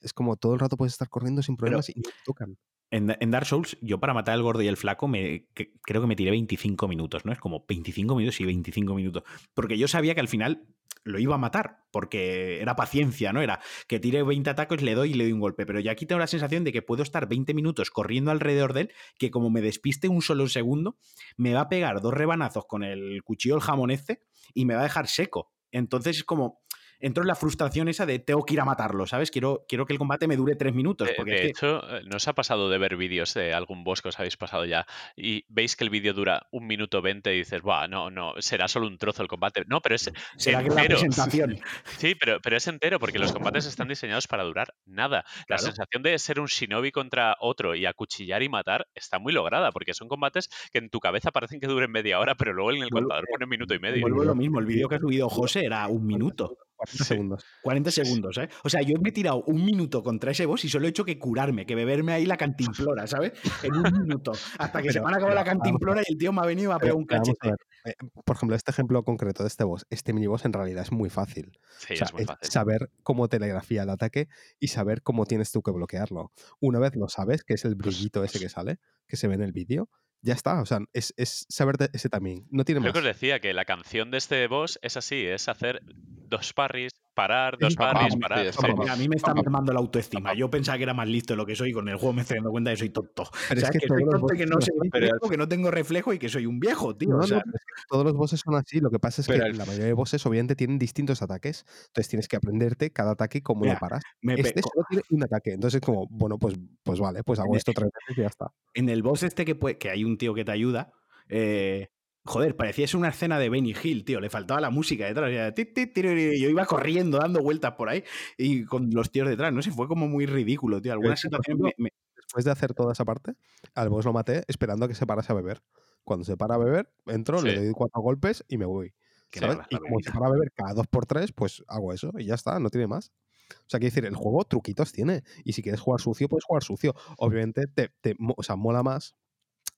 Es como todo el rato puedes estar corriendo sin problemas y no te tocan. En, Dark Souls, yo para matar al gordo y el flaco, me, creo que me tiré 25 minutos, ¿no? Es como 25 minutos y 25 minutos. Porque yo sabía que al final lo iba a matar, porque era paciencia, ¿no? Era que tire 20 ataques, le doy y le doy un golpe. Pero ya aquí tengo la sensación de que puedo estar 20 minutos corriendo alrededor de él, que como me despiste un solo segundo, me va a pegar dos rebanazos con el cuchillo del jamón este y me va a dejar seco. Entonces es como. Entro en la frustración esa de tengo que ir a matarlo, ¿sabes? Quiero, quiero que el combate me dure tres minutos. De, Porque de que- hecho, eh, ¿no os ha pasado de ver vídeos de algún boss que os habéis pasado ya y veis que el vídeo dura un minuto 20 y dices, Buah, no, no, será solo un trozo el combate? No, pero es será que es la entero. presentación. Sí, pero, pero es entero porque los combates están diseñados para durar nada. La sensación de ser un shinobi contra otro y acuchillar y matar está muy lograda porque son combates que en tu cabeza parecen que duren media hora, pero luego en el Vuelvo- contador pone un minuto y medio. Vuelvo a lo mismo, el vídeo que ha subido José era un minuto, 40 Sí. segundos. 40 segundos, ¿eh? O sea, yo me he tirado un minuto contra ese boss y solo he hecho que curarme, que beberme ahí la cantimplora, ¿sabes? En un minuto. Hasta que se me ha acabado la vamos cantimplora y el tío me ha venido y me ha pegado un cachete. eh, por ejemplo, este ejemplo concreto de este boss, este miniboss en realidad es muy fácil. Sí, O sea, es muy es fácil. saber cómo telegrafía el ataque y saber cómo tienes tú que bloquearlo. Una vez lo sabes, que es el brillito ese que sale, que se ve en el vídeo, ya está. O sea, es, es saber de ese también. No tiene Creo más. que os decía que la canción de este boss es así, es hacer dos parries, parar, dos pam, parar. sí, sí. pam, pam. Mira, a mí me está mermando la autoestima. Yo pensaba que era más listo de lo que soy y con el juego me estoy dando cuenta de que soy tonto. Pero O sea, es que que, soy tonto que no al- reflejo, que no tengo reflejo y que soy un viejo, tío. No, o sea, pero es que todos los bosses son así. Lo que pasa es que la mayoría de bosses obviamente tienen distintos ataques. Entonces tienes que aprenderte cada ataque cómo Mira, lo paras. me pe- Este solo tiene un ataque. Entonces es como, bueno, pues, pues vale, pues hago En esto tres veces y ya está. en el boss este que, puede- que hay un tío que te ayuda, eh, joder, parecía ser una escena de Benny Hill, tío. Le faltaba la música detrás. Yo iba corriendo, dando vueltas por ahí y con los tíos detrás. No sé, fue como muy ridículo, tío. Algunas situaciones me- me- Después de hacer toda esa parte, al boss lo maté esperando a que se parase a beber. Cuando se para a beber, entro, le Sí. doy cuatro golpes y me voy. ¿sabes? Y como se para a beber cada dos por tres, pues hago eso y ya está, no tiene más. O sea, quiero decir, el juego truquitos tiene. Y si quieres jugar sucio, puedes jugar sucio. Obviamente, te, te o sea, mola más.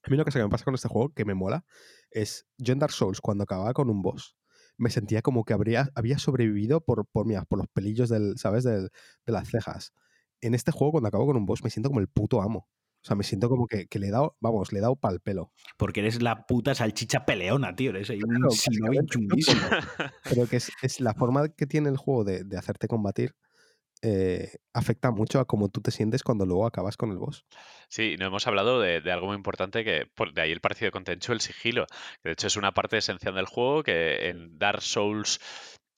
A mí lo que, que me pasa con este juego, que me mola, es yo en Dark Souls, cuando acababa con un boss, me sentía como que habría, había sobrevivido por, por, mira, por los pelillos del, ¿sabes? Del- de las cejas. En este juego, cuando acabo con un boss, me siento como el puto amo. O sea, me siento como que, que le he dado, vamos, le he dado pal pelo. Porque eres la puta salchicha peleona, tío. Eres ahí un Claro, chunguísimo. Pero que es, es la forma que tiene el juego de, de hacerte combatir eh, afecta mucho a cómo tú te sientes cuando luego acabas con el boss. Sí, no hemos hablado de, de algo muy importante que, por, de ahí el parecido con Tenchu, el sigilo. que De hecho, es una parte esencial del juego que en Dark Souls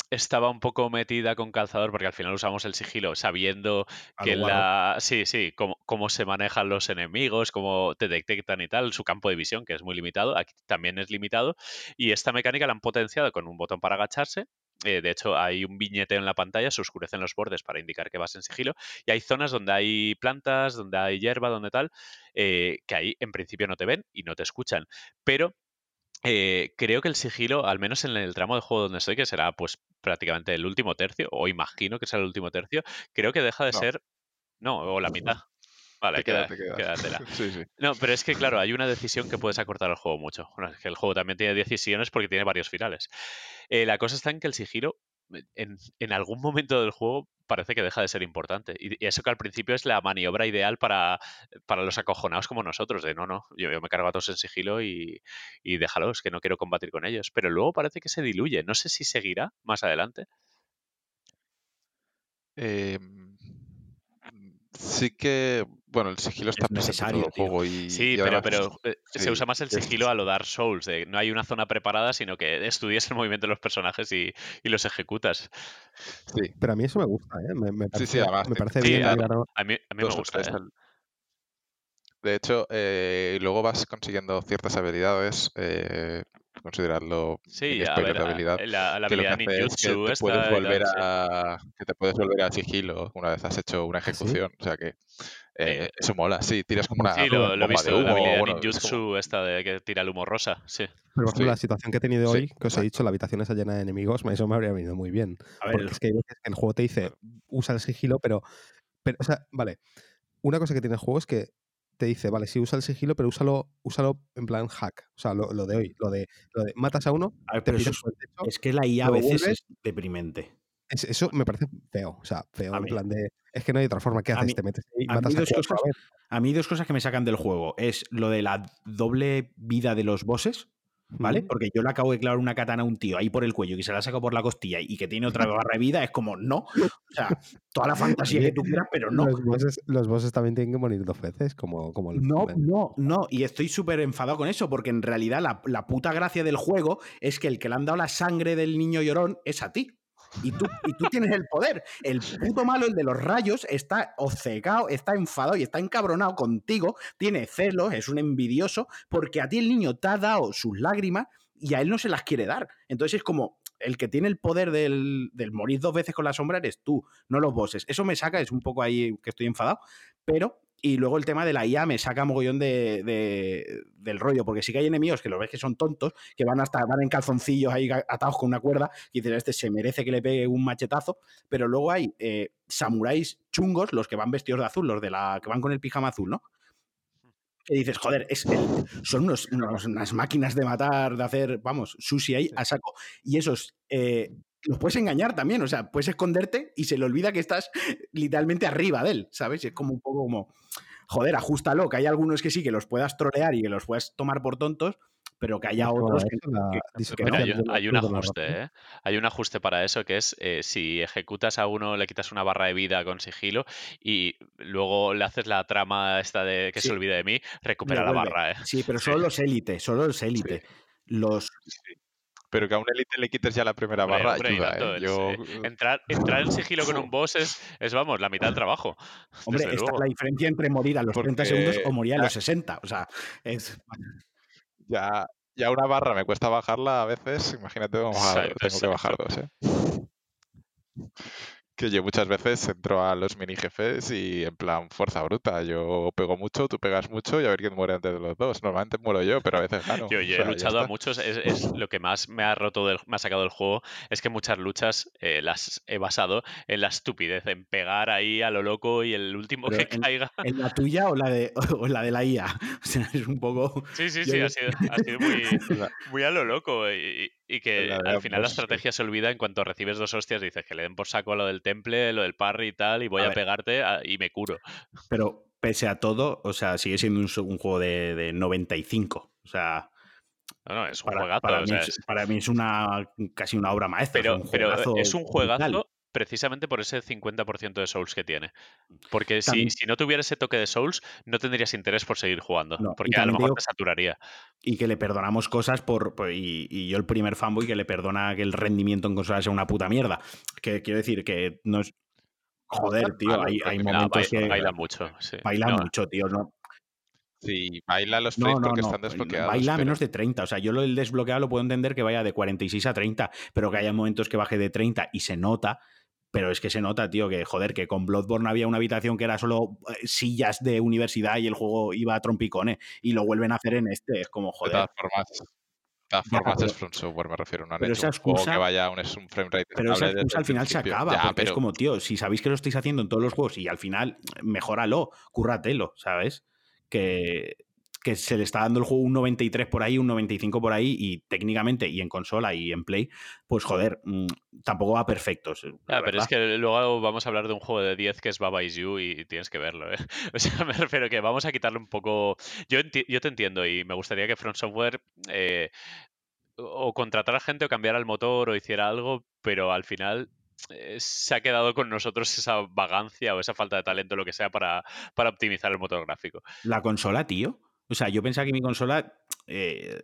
estaba un poco metida con calzador porque al final usamos el sigilo sabiendo que la... Sí, sí, cómo, cómo se manejan los enemigos, cómo te detectan y tal, su campo de visión, que es muy limitado, aquí también es limitado. Y esta mecánica la han potenciado con un botón para agacharse. Eh, de hecho, hay un viñeteo en la pantalla, se oscurecen los bordes para indicar que vas en sigilo. Y hay zonas donde hay plantas, donde hay hierba, donde tal, eh, que ahí en principio no te ven y no te escuchan. Pero eh, creo que el sigilo, al menos en el tramo de juego donde estoy, que será pues prácticamente el último tercio, o imagino que será el último tercio, creo que deja de No. ser. No, o la mitad. Vale, Te queda, queda, te queda. quédatela. Sí, sí. No, pero es que, claro, hay una decisión que puedes acortar el juego mucho. Bueno, es que el juego también tiene decisiones porque tiene varios finales. Eh, la cosa está en que el sigilo, eh, en, en algún momento del juego, parece que deja de ser importante. Y, y eso que al principio es la maniobra ideal para, para los acojonados como nosotros, de no, no, yo, yo me cargo a todos en sigilo y, y déjalos, que no quiero combatir con ellos. Pero luego parece que se diluye. No sé si seguirá más adelante. Eh, sí que, bueno, el sigilo está Es en necesario, todo el juego y, Sí, y pero, pero eh, se sí, usa más el es- sigilo a lo Dark Souls, de no hay una zona preparada, sino que estudias el movimiento de los personajes y, y los ejecutas. sí, Pero a mí eso me gusta, ¿eh? Me, me sí, parece, sí, además me parece Sí, bien a- mí, a mí me gusta. tres ¿eh? De hecho, eh, luego vas consiguiendo ciertas habilidades, eh, considerarlo Sí, a ver, de a- habilidad, la, la que lo que habilidad hace es que ninjutsu te esta puedes tal, volver sí. a que te puedes volver a sigilo una vez has hecho una ¿Ah, sí? ejecución, o sea que eh, eso mola, sí, tiras como una Sí, lo, lo he de visto, la humo, habilidad bueno, es como- ninjutsu esta de que tira el humo rosa, sí. Pero, por ejemplo, Sí. la situación que he tenido Sí, hoy, que os he dicho, la habitación está llena de enemigos, eso me habría venido muy bien. A ver, Porque el- es que hay veces que el juego te dice, usa el sigilo, pero, pero, o sea, vale, una cosa que tiene el juego es que te dice, vale, sí, usa el sigilo, pero úsalo, úsalo en plan hack. O sea, lo, lo de hoy, lo de, lo de matas a uno, a ver, te pero eso es, techo, que la IA a veces vuelves. es deprimente. es- eso me parece feo. O sea, feo A en mí- plan de, es que no hay otra forma. ¿Qué haces? mí- te metes mí cosas-. A mí dos cosas que me sacan del juego. Es lo de la doble vida de los bosses, ¿vale? Porque yo le acabo de clavar una katana a un tío ahí por el cuello y se la saco por la costilla y que tiene otra barra de vida, es como, no. O sea, toda la fantasía que tú quieras, pero no. Los bosses, los bosses también tienen que morir dos veces, como, como el. No, no, no. Y estoy súper enfadado con eso, porque en realidad la, la puta gracia del juego es que el que le han dado la sangre del niño llorón es a ti. Y tú, y tú tienes el poder. El puto malo, el de los rayos, está obcecado, está enfadado y está encabronado contigo, tiene celos, es un envidioso, porque a ti el niño te ha dado sus lágrimas y a él no se las quiere dar. Entonces es como, el que tiene el poder del, del morir dos veces con la sombra eres tú, no los bosses. Eso me saca, es un poco ahí que estoy enfadado, pero... Y luego el tema de la IA me saca mogollón de, de- del rollo, porque sí que hay enemigos que los ves que son tontos, que van hasta van en calzoncillos ahí atados con una cuerda, y dices, este se merece que le pegue un machetazo, pero luego hay eh, samuráis chungos, los que van vestidos de azul, los de la que van con el pijama azul, ¿no? Que dices, joder, es el- son unos, unos- unas máquinas de matar, de hacer, vamos, sushi ahí a saco. Y esos eh, los puedes engañar también, o sea, puedes esconderte y se le olvida que estás literalmente arriba de él, ¿sabes? Es como un poco como, joder, ajustalo, que hay algunos que sí que los puedas trolear y que los puedas tomar por tontos, pero que haya otros que, la que- Mira, hay, un ajuste. ¿eh? Hay un ajuste para eso que es eh, si ejecutas a uno, le quitas una barra de vida con sigilo y luego le haces la trama esta de que Sí. se olvide de mí, recupera la barra, ¿eh? Sí, pero solo los élites, solo los élites. Los, sí. Pero que a un élite le quites ya la primera Hombre, barra hombre, y ayuda, tanto, ¿eh? el- Yo, eh, entrar, entrar en sigilo con un boss es, es, vamos, la mitad del trabajo. hombre, esta es la diferencia entre morir a los 30 Porque- segundos o morir a los 60. O sea, es, ya, ya una barra me cuesta bajarla a veces, imagínate cómo bajar- Exacto, tengo que bajar dos, ¿eh? Que yo muchas veces entro a los mini jefes y en plan fuerza bruta. Yo pego mucho, tú pegas mucho y a ver quién muere antes de los dos. Normalmente muero yo, pero a veces gano. Yo, O yo sea, he luchado a muchos, es, es lo que más me ha roto, del, me ha sacado del juego, es que muchas luchas eh, las he basado en la estupidez, en pegar ahí a lo loco y el último Pero que en- caiga. ¿En la tuya o la de, o en la, de la IA? O sea, es un poco. Sí, sí, yo- sí, yo- ha sido, ha sido muy, muy a lo loco y, y que La de al final la sí. estrategia se olvida en cuanto recibes dos hostias, dices que le den por saco a lo del temple, lo del parry y tal, y voy A pegarte a- y me curo. Pero pese a todo, o sea, sigue siendo un, un juego de, de, 95. O sea. No, no, es un para, juegazo. Para, o mí, sea, es, para, mí, es, una casi una obra maestra. Pero, es un pero juegazo es un juegazo. Precisamente por ese 50% de Souls que tiene. Porque si, También- si no tuviera ese toque de Souls, no tendrías interés por seguir jugando. No, porque a lo mejor digo- te saturaría. y que le perdonamos cosas por, por- y, y yo el primer fanboy que le perdona que el rendimiento en consola sea una puta mierda. Que quiero decir que no es. Joder, tío, hay, hay momentos baila, que baila mucho. Sí. baila No, mucho, tío. No, Sí, baila los no, frames no, porque no. están desbloqueados. Baila pero- menos de 30. O sea, yo lo del desbloqueado lo puedo entender que vaya de 46 a 30, pero que haya momentos que baje de 30 y se nota. Pero es que se nota, tío, que joder, que con Bloodborne había una habitación que era solo eh, sillas de universidad y el juego iba a trompicones y lo vuelven a hacer en este. Es como, De joder. todas formas, de todas formas es From Software, me refiero. No han pero hecho esa un juego excusa- que vaya un, es un frame rate Pero esa excusa al final se acaba, Ya, porque es como, tío, si sabéis que lo estáis haciendo en todos los juegos y al final, mejóralo, cúrratelo, ¿sabes? Que, que se le está dando el juego un 93 por ahí, un 95 por ahí, y técnicamente, y en consola y en Play, pues joder, mm, tampoco va perfecto. Ah, pero es que luego vamos a hablar de un juego de 10 que es Baba Is You y tienes que verlo, ¿eh? O sea, me refiero que vamos a quitarle un poco... Yo, yo te entiendo y me gustaría que Front Software eh, o contratara gente o cambiara el motor o hiciera algo, pero al final eh, se ha quedado con nosotros esa vagancia o esa falta de talento, lo que sea, para, para optimizar el motor gráfico. La consola, tío. O sea, yo pensaba que mi consola eh,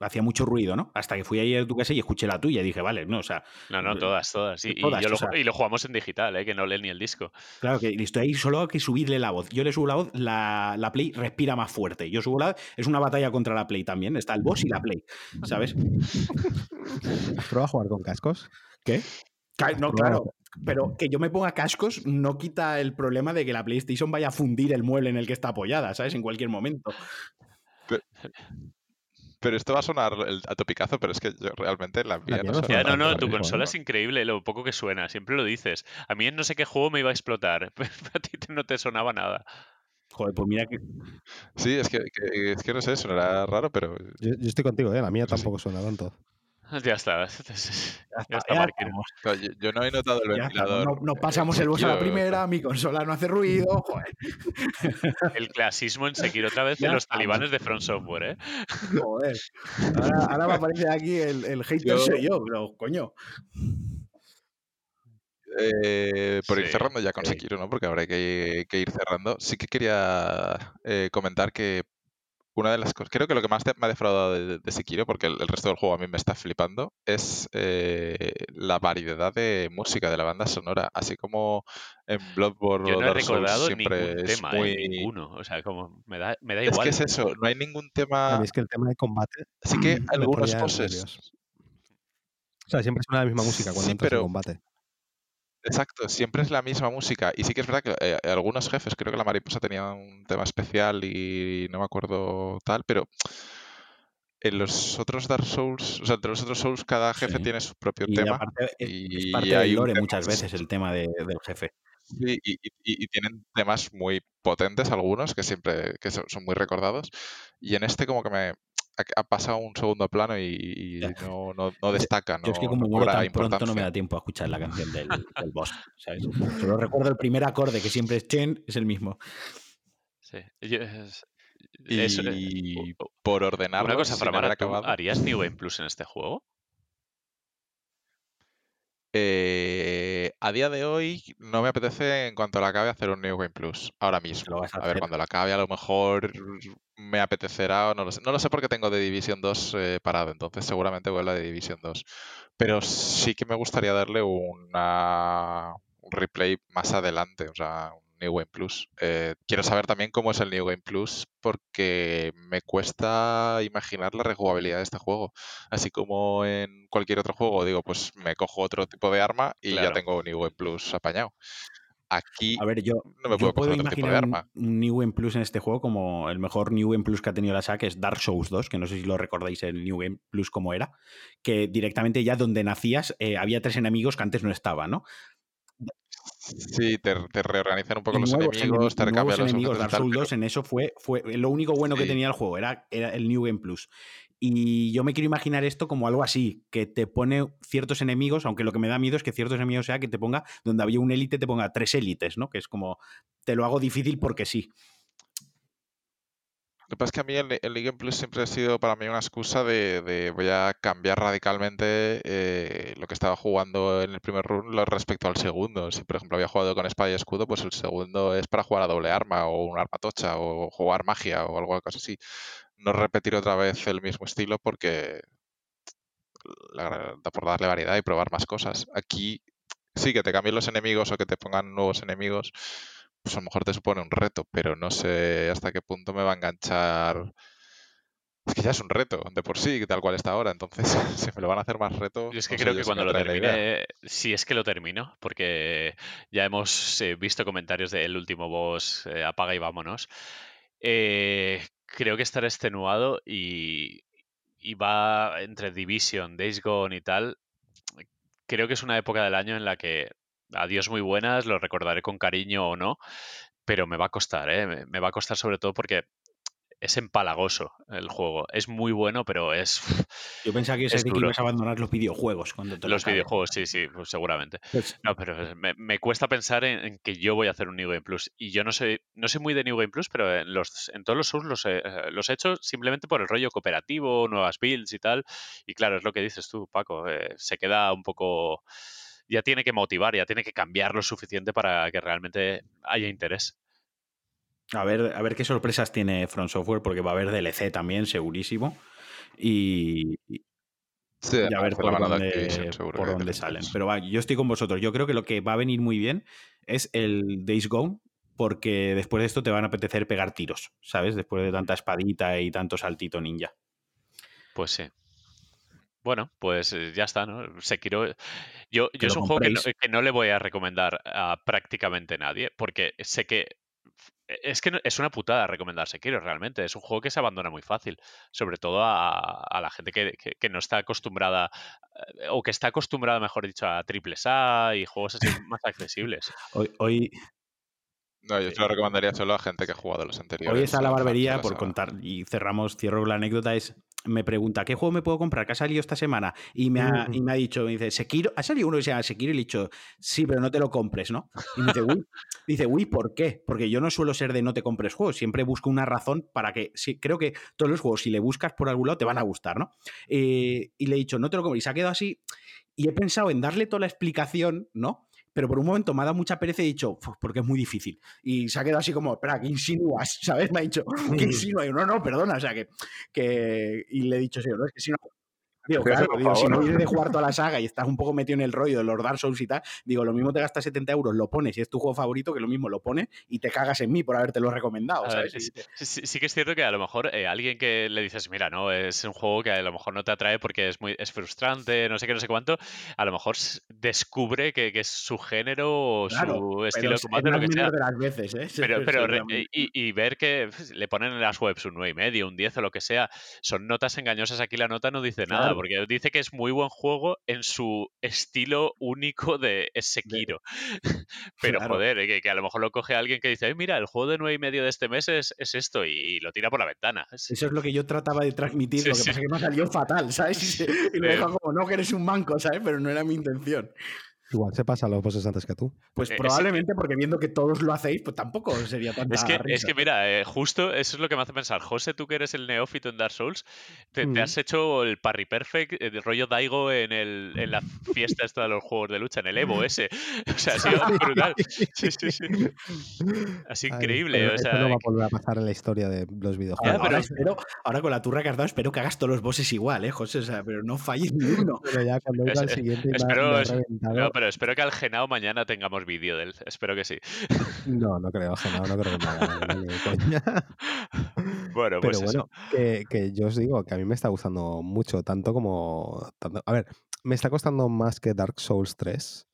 hacía mucho ruido, ¿no? Hasta que fui ayer a tu casa y escuché la tuya y dije, vale, no, o sea, No, no, Eh, todas, todas. Y, y todas, yo o lo, sea- y lo jugamos en digital, ¿eh? que no lee ni el disco. Claro que estoy ahí solo hay que subirle la voz. Yo le subo la voz, la, la Play respira más fuerte. Yo subo la voz, es una batalla contra la Play también. Está el boss y la Play, ¿sabes? ¿Has probado a jugar con cascos? ¿Qué? No, claro. Pero que yo me ponga cascos no quita el problema de que la PlayStation vaya a fundir el mueble en el que está apoyada, ¿sabes? En cualquier momento. Pero esto va a sonar el- a topicazo, pero es que yo realmente la mía no no suena no, no, tu consola es increíble, lo poco que suena, siempre lo dices. A mí en no sé qué juego me iba a explotar, pero a ti no te sonaba nada. Joder, pues mira que. Sí, es que, que- es que no sé, sonará raro, pero Yo, yo estoy contigo, ¿eh? la mía Sí, sí. tampoco suena tanto. Ya está. Ya Ya está, ya yo, yo no he notado el ya ventilador. No, no eh, pasamos el boss a la primera, mi consola no hace ruido. Joder, El clasismo en Sekiro otra vez de los estamos. talibanes de Front Software, ¿eh? joder. Ahora, ahora me aparece aquí el, el hater Yo- soy yo, pero coño. Eh, por ir cerrando ya con sí. Sekiro, ¿no? Porque habrá que, que ir cerrando. Sí que quería eh, comentar que una de las cosas, creo que lo que más me ha defraudado de, de Sekiro, porque el, el resto del juego a mí me está flipando, es eh, la variedad de música de la banda sonora. Así como en Bloodborne Yo o no he Dark Souls recordado siempre ningún es tema, muy... ¿eh? ninguno. O sea, como me da, me da Es igual. que es eso, no hay ningún tema... es que el tema de combate Sí que algunas cosas... O sea, siempre suena la misma música cuando Sí, entras pero- en combate. Exacto, siempre es la misma música. Y sí que es verdad que eh, algunos jefes, creo que la mariposa tenía un tema especial y no me acuerdo tal, pero en los otros Dark Souls, o sea, entre los otros Souls, cada jefe Sí. tiene su propio Y tema. aparte es, es y parte hay del lore muchas veces el tema de- del jefe. Sí, y, y- y- y tienen temas muy potentes algunos que siempre que son, son muy recordados. Y en este como que me ha, ha pasado un segundo plano y, no, no, no destaca, no, Yo es que como muero tan pronto no me da tiempo a escuchar la canción del, del boss, ¿sabes? Solo recuerdo el primer acorde que siempre es Chen, es el mismo. Sí. Eso, eh, Y u- por ordenarlo, una cosa, ¿tú acabado, ¿harías New Game Plus en este juego? Eh, a día de hoy no me apetece en cuanto la acabe hacer un New Game Plus, ahora mismo. A A ver, cuando la acabe a lo mejor me apetecerá o no lo sé. No lo sé porque tengo de Division 2 eh, parado, entonces seguramente vuelva de Division 2. Pero sí que me gustaría darle una, un replay más adelante, o sea, New Game Plus. Eh, quiero saber también cómo es el New Game Plus porque me cuesta imaginar la rejugabilidad de este juego. Así como en cualquier otro juego, digo, pues me cojo otro tipo de arma y ya tengo New Game Plus apañado. Aquí A ver, yo, no me yo puedo coger otro tipo de imaginar arma. un New Game Plus en este juego como el mejor New Game Plus que ha tenido la saga, que es Dark Souls 2, que no sé si lo recordáis el New Game Plus como era, que directamente ya donde nacías eh, había tres enemigos que antes no estaban, ¿no? Sí, te, te reorganizan un poco los nuevos enemigos, enemi- te nuevos recambian los enemigos, Dark Souls pero- 2 en eso fue, fue lo único bueno que tenía el juego, era, era el New Game Plus. Y yo me quiero imaginar esto como algo así, que te pone ciertos enemigos, aunque lo que me da miedo es que ciertos enemigos sea que te ponga, donde había un élite, te ponga tres élites, ¿no? Que es como te lo hago difícil porque sí. Lo que pasa es que a mí el, el League Plus siempre ha sido para mí una excusa de, de voy a cambiar radicalmente eh, lo que estaba jugando en el primer run respecto al segundo. Si por ejemplo había jugado con espada y escudo, pues el segundo es para jugar a doble arma o un arma tocha o jugar magia o algo así. No repetir otra vez el mismo estilo porque por darle variedad y probar más cosas. Aquí sí que te cambien los enemigos o que te pongan nuevos enemigos, pues a lo mejor te supone un reto, pero no sé hasta qué punto me va a enganchar. Es que ya es un reto de por sí, tal cual está ahora, entonces si me lo van a hacer más reto. Yo es que no creo que cuando lo termine, si es que lo termino, porque ya hemos eh, visto comentarios del último boss, eh, apaga y vámonos. eh, creo que estará extenuado y, y va entre Division, Days Gone y tal. Creo que es una época del año en la que adiós muy buenas, lo recordaré con cariño o no, pero me va a costar, ¿eh? Me- va a costar sobre todo porque es empalagoso el juego. Es muy bueno, pero es, Yo pensaba que es que ibas a abandonar los videojuegos cuando te lo Los videojuegos, sí, sí, pues seguramente. Pues, No, pero me, me cuesta pensar en, en que yo voy a hacer un New Game Plus. Y yo no soy, no soy muy de New Game Plus, pero en, los, en todos los Souls los he, eh, los he hecho simplemente por el rollo cooperativo, nuevas builds y tal. Y claro, es lo que dices tú, Paco. eh, se queda un poco. Ya tiene que motivar, ya tiene que cambiar lo suficiente para que realmente haya interés. a ver, a ver qué sorpresas tiene Front Software, porque va a haber DLC también, segurísimo. Y, Sí, y a ver por dónde, por dónde salen. Pero va, yo estoy con vosotros. Yo creo que lo que va a venir muy bien es el Days Gone, porque después de esto te van a apetecer pegar tiros, ¿sabes? Después de tanta espadita y tanto saltito ninja. Pues sí. Bueno, pues eh, ya está, ¿no? Sekiro. Yo, Que yo es un juego que no, compréis. que no le voy a recomendar a prácticamente nadie, porque sé que. e, Es que no- es una putada recomendar Sekiro realmente. Es un juego que se abandona muy fácil, sobre todo a, a la gente que, que- que no está acostumbrada, eh, o que está acostumbrada, mejor dicho, a triples A y juegos así más accesibles. Hoy, hoy, No, yo se lo recomendaría solo a gente que ha jugado los anteriores. Hoy está la barbería la por contar y cerramos, cierro la anécdota, es me pregunta, ¿qué juego me puedo comprar? ¿Qué ha salido esta semana? Y me ha, y me ha dicho, me dice, Sekiro, ha salido uno que se llama Sekiro y le he dicho, sí, pero no te lo compres, ¿no? Y me dice, uy, dice, uy, ¿por qué? Porque yo no suelo ser de no te compres juegos, siempre busco una razón para que, sí, creo que todos los juegos, si le buscas por algún lado, te van a gustar, ¿no? Eh, y le he dicho, no te lo compres, y se ha quedado así, y he pensado en darle toda la explicación, ¿no? Pero por un momento me ha dado mucha pereza y he dicho, "Uf, porque es muy difícil. Y se ha quedado así como, espera, ¿qué insinúas? ¿Sabes? Me ha dicho, ¿qué insinúas? Y yo, No, no, perdona. O sea, que. que... Y le he dicho, sí, no, es que si no. Digo, claro, digo, si no vienes de jugar toda la saga y estás un poco metido en el rollo de los Dark Souls y tal, digo, lo mismo te gastas 70 euros, lo pones y es tu juego favorito, que lo mismo lo pones y te cagas en mí por habértelo recomendado, sí, sí que es cierto que a lo mejor eh, alguien que le dices, mira, no, es un juego que a lo mejor no te atrae porque es muy es frustrante, no sé qué, no sé cuánto, a lo mejor descubre que, que es su género o Claro, su pero estilo de es, lo que sea. menos de las veces, ¿eh? Pero, pero y, y ver que pues, le ponen en las webs un 9 y medio, un 10 o lo que sea, son notas engañosas. Aquí la nota no dice nada, Claro. Porque dice que es muy buen juego en su estilo único de Sekiro. Pero Claro. joder, eh, que, que a lo mejor lo coge alguien que dice, "Ay, mira, el juego de 9 y medio de este mes es, es esto, y, y lo tira por la ventana. Es- Eso es lo que yo trataba de transmitir, Sí, lo que sí. pasa es que me ha salido fatal, ¿sabes? Y, Eh. dejo como, no, que eres un manco, ¿sabes? Pero no era mi intención. Igual se pasa a los bosses antes que tú. Pues Eh, es- probablemente porque viendo que todos lo hacéis, pues tampoco sería tanta Es que, es que mira, eh, justo eso es lo que me hace pensar. José, tú que eres el neófito en Dark Souls, te, te Mm. has hecho el parry perfect, el rollo Daigo en, el, en la fiesta esta de los juegos de lucha, en el Evo ese. O sea, ha sido brutal. Sí, sí, sí. Ha sido Ay, increíble. pero o esto sea, no va a volver a pasar en la historia de los Ahora, videojuegos. Ya, ahora pero- espero, ahora con la turra que has dado, espero que hagas todos los bosses igual, ¿eh, José? O sea, pero no falles ni uno. Pero ya cuando Es- iba al siguiente espero- es- no, pero espero que al Genao mañana tengamos vídeo de él. Espero que sí. No, no creo, Genao, no creo que de coña. Bueno, Pero pues eso. bueno, que, que yo os digo que a mí me está gustando mucho, tanto como. tanto- a ver, me está costando más que Dark Souls 3,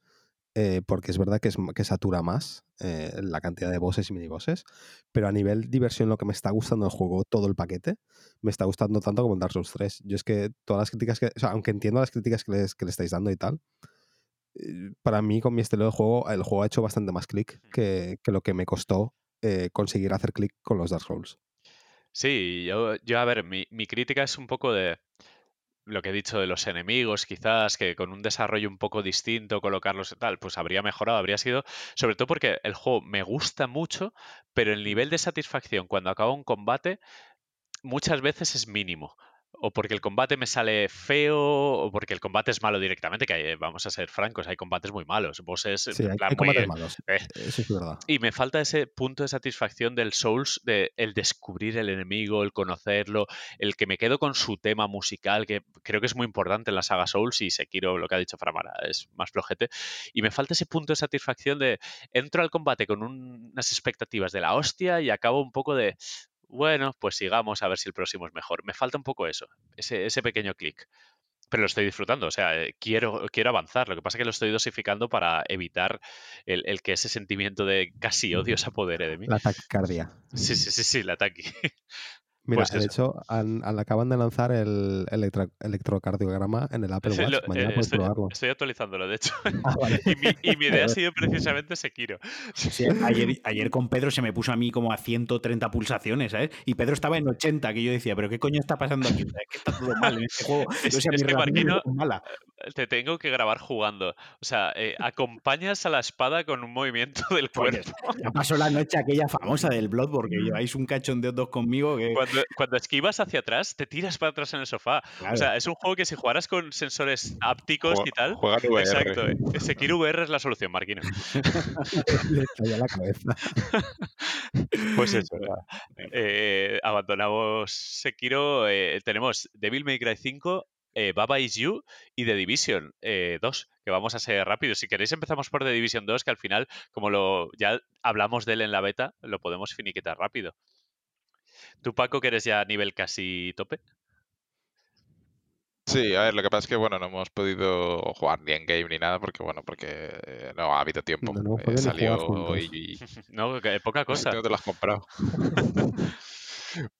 eh, porque es verdad que, es, que satura más eh, la cantidad de bosses y minibosses, pero a nivel diversión, lo que me está gustando el juego, todo el paquete, me está gustando tanto como Dark Souls 3. Yo es que todas las críticas que. O sea, aunque entiendo las críticas que, les, que le estáis dando y tal. Eh, Para mí, con mi estilo de juego, el juego ha hecho bastante más clic que, que lo que me costó eh, conseguir hacer clic con los Dark Souls. Sí, yo, yo a ver, mi, mi crítica es un poco de. lo que he dicho de los enemigos, quizás, que con un desarrollo un poco distinto, colocarlos y tal, pues habría mejorado, habría sido, sobre todo porque el juego me gusta mucho, pero el nivel de satisfacción cuando acaba un combate muchas veces es mínimo o porque el combate me sale feo, o porque el combate es malo directamente, que hay, vamos a ser francos, hay combates muy malos, bosses sí, hay, hay combates malos, eh, eso es verdad. Y me falta ese punto de satisfacción del Souls, de el descubrir el enemigo, el conocerlo, el que me quedo con su tema musical, que creo que es muy importante en la saga Souls, y Sekiro, lo que ha dicho Framara, es más flojete, y me falta ese punto de satisfacción de entro al combate con unas expectativas de la hostia y acabo un poco de, bueno, pues sigamos a ver si el próximo es mejor. Me falta un poco eso, ese, ese pequeño clic. Pero lo estoy disfrutando, o sea, eh, quiero, quiero avanzar. Lo que pasa es que lo estoy dosificando para evitar el, el que ese sentimiento de casi odio se apodere de mí. La taquicardia. Sí, sí, sí, sí, la taqui. Mira, Pues de hecho, han, han- acaban de lanzar el electro- electrocardiograma en el Apple Watch. lo- Mañana eh, puedes estoy, probarlo. estoy actualizándolo, de hecho. Ah, vale. Y mi, y mi idea ha sido precisamente Sekiro. Sí, ayer, ayer con Pedro se me puso a mí como a 130 pulsaciones, ¿sabes? Y Pedro estaba en 80, que yo decía, ¿pero qué coño está pasando aquí? ¿Qué está todo mal en este juego? Es- o sea, es mi que relación Marquino- es mala. Te tengo que grabar jugando. O sea, eh, acompañas a la espada con un movimiento del cuerpo. Ya pasó la noche aquella famosa del Bloodborne, que lleváis un cachondeo dos conmigo que... Cuando, cuando esquivas hacia atrás, te tiras para atrás en el sofá. Claro. O sea, es un juego que si jugaras con sensores ápticos Jue- y tal. Juega VR. Exacto. eh, Sekiro VR es la solución, Marquino. Le la cabeza. Pues eso. eh, abandonamos Sekiro. eh, tenemos Devil May Cry 5, eh, Baba Is You y The Division eh, 2, que vamos a ser rápidos. Si queréis empezamos por The Division 2, que al final, como lo ya hablamos de él en la beta, lo podemos finiquitar rápido. Tú, Paco, que eres ya a nivel casi tope. Sí, a ver, lo que pasa es que, bueno, no hemos podido jugar ni en game ni nada porque, bueno, porque eh, no ha habido tiempo. No, no Eh, ni salió y, No, que poca cosa. no te lo has comprado.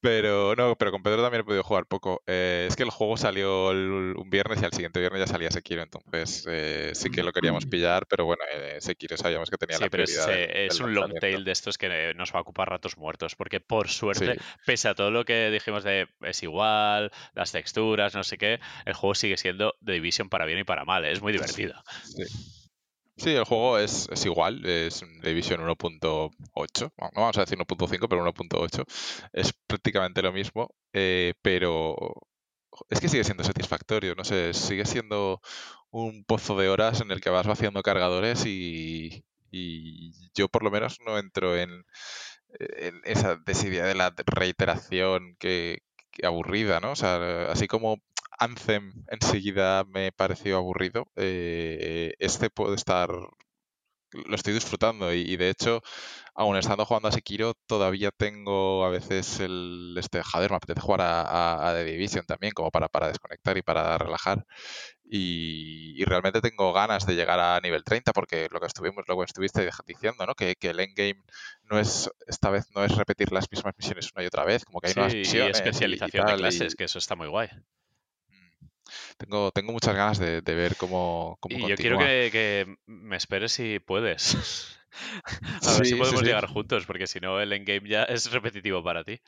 Pero no, pero con Pedro también he podido jugar poco. Eh, es que el juego salió el- un viernes y al siguiente viernes ya salía Sekiro, entonces eh, sí que lo queríamos pillar, pero bueno, eh, Sekiro sabíamos que tenía Sí, la pero es, prioridad. eh, del- es del un long tail de estos que eh, nos va a ocupar ratos muertos, porque por suerte, Sí. pese a todo lo que dijimos de es igual, las texturas, no sé qué, el juego sigue siendo de Division para bien y para mal, es muy divertido. Sí. Sí, el juego es, es igual, es Division 1.8, no vamos a decir 1.5, pero 1.8. Es prácticamente lo mismo, eh, pero es que sigue siendo satisfactorio, no sé, sigue siendo un pozo de horas en el que vas vaciando cargadores y, y yo por lo menos no entro en, esa desidia de la reiteración que aburrida, ¿no? O sea, así como Anthem enseguida me pareció aburrido, eh, este puede estar lo estoy disfrutando y, y de hecho, aún estando jugando a Sekiro, todavía tengo a veces el este, joder, me apetece jugar a, a- a The Division también, como para, para desconectar y para relajar. Y, y realmente tengo ganas de llegar a nivel 30, porque lo que estuvimos, lo que estuviste diciendo, ¿no? Que, que el endgame no es, esta vez no es repetir las mismas misiones una y otra vez, como que hay nuevas Sí, y misiones. y- y especialización de tal, y- clases, que eso está muy guay. Tengo, tengo muchas ganas de, de ver cómo, cómo Y yo quiero que, que me esperes si puedes. a ver Sí, si podemos sí. llegar juntos, porque si no, el endgame ya es repetitivo para ti.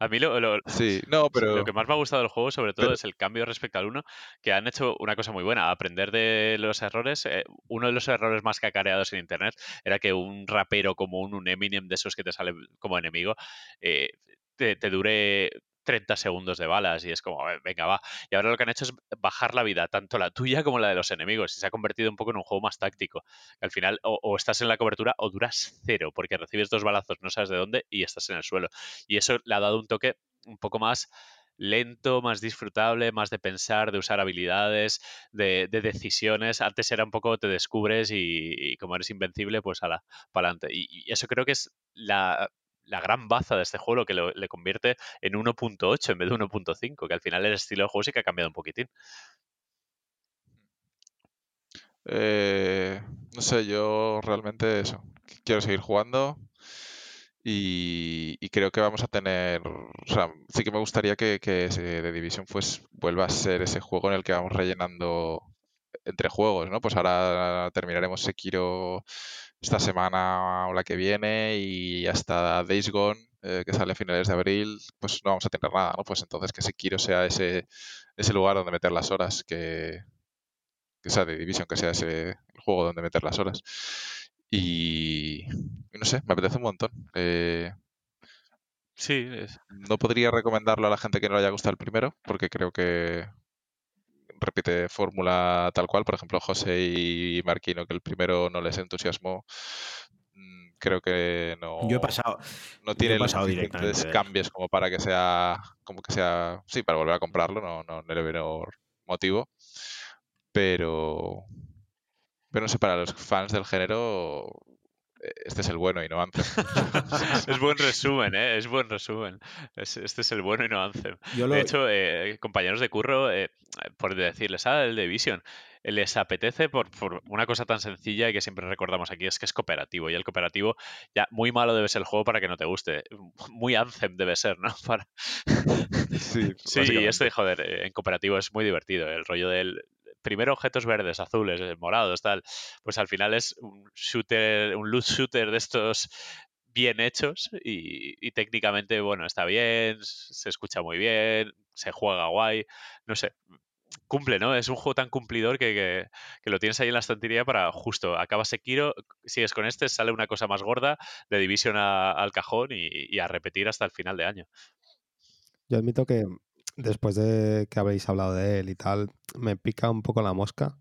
A mí lo, lo- Sí, no, pero... Lo que más me ha gustado del juego, sobre todo, pero- es el cambio respecto al 1, que han hecho una cosa muy buena, aprender de los errores. Eh, uno de los errores más cacareados en Internet era que un rapero como un, un Eminem de esos que te sale como enemigo, eh, te, te dure 30 segundos de balas y es como, "Eh, venga, va. Y ahora lo que han hecho es bajar la vida, tanto la tuya como la de los enemigos, y se ha convertido un poco en un juego más táctico. Al final, o, estás en la cobertura o duras cero, porque recibes dos balazos, no sabes de dónde, y estás en el suelo. Y eso le ha dado un toque un poco más lento, más disfrutable, más de pensar, de usar habilidades, de, de decisiones. Antes era un poco te descubres y, como eres invencible, pues ala, para adelante. Y eso creo que es la, la gran baza de este juego, que lo- le convierte en 1.8 en vez de 1.5, que al final el estilo de juego sí que ha cambiado un poquitín. Eh, no sé, yo realmente eso. Quiero seguir jugando y, creo que vamos a tener. O sea, sí que me gustaría que, que The Division pues, vuelva a ser ese juego en el que vamos rellenando entre juegos, ¿no? Pues ahora terminaremos Sekiro esta semana o la que viene y hasta Days Gone eh, que sale a finales de abril, pues no vamos a tener nada, ¿no? Pues entonces que Sekiro sea ese, ese lugar donde meter las horas, que, que sea de Division, que sea ese el juego donde meter las horas. Y, no sé, me apetece un montón. Eh, Sí, es- no podría recomendarlo a la gente que no le haya gustado el primero, porque creo que repite fórmula tal cual. Por ejemplo, José y Marquino, que el primero no les entusiasmó, mm, creo que no, Yo he pasado. no tiene los pasado de él. cambios como para que sea, como que sea, sí, para volver a comprarlo, no, no, no le veo motivo. Pero, pero no sé, para los fans del género, eh, este es el bueno y no Anthem. es buen resumen, ¿eh? Es buen resumen. Es- este es el bueno y no Anthem. Yo lo, De hecho, eh, compañeros de curro, eh, por decirles, ah, el Division, les apetece por, por una cosa tan sencilla y que siempre recordamos aquí, es que es cooperativo. Y el cooperativo, ya muy malo debe ser el juego para que no te guste. Muy Anthem debe ser, ¿no? Para... Sí, Sí, y este, joder, eh, en cooperativo es muy divertido. El rollo del. Primero objetos verdes, azules, eh, morados, tal. Pues al final es un shooter, un loot shooter de estos bien hechos y, técnicamente, bueno, está bien, se escucha muy bien, se juega guay, no sé. Cumple, ¿no? Es un juego tan cumplidor que, que- lo tienes ahí en la estantería para justo, acabas Sekiro, sigues con este, sale una cosa más gorda, de Division a- al cajón y a repetir hasta el final de año. Yo admito que después de que habéis hablado de él y tal, me pica un poco la mosca.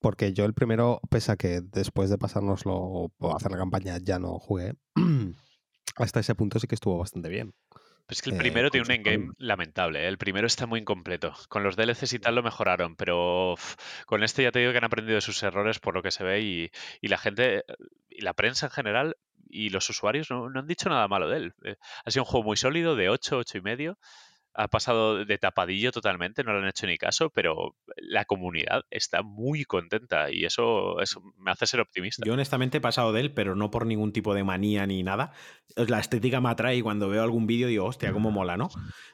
Porque yo el primero, pese a que después de pasárnoslo o hacer la campaña ya no jugué, hasta ese punto sí que estuvo bastante bien. Pero es que el eh, primero tiene un endgame lamentable. ¿eh? El primero está muy incompleto. Con los DLCs y tal lo mejoraron, pero uf, con este ya te digo que han aprendido de sus errores por lo que se ve y, y la gente, y la prensa en general y los usuarios no, no han dicho nada malo de él. Eh, Ha sido un juego muy sólido, de 8, 8 y medio. Ha pasado de tapadillo totalmente, no le han hecho ni caso, pero la comunidad está muy contenta y eso, eso me hace ser optimista. yo honestamente he pasado de él, pero no por ningún tipo de manía ni nada. La estética me atrae y cuando veo algún vídeo digo, hostia, cómo mola, ¿no?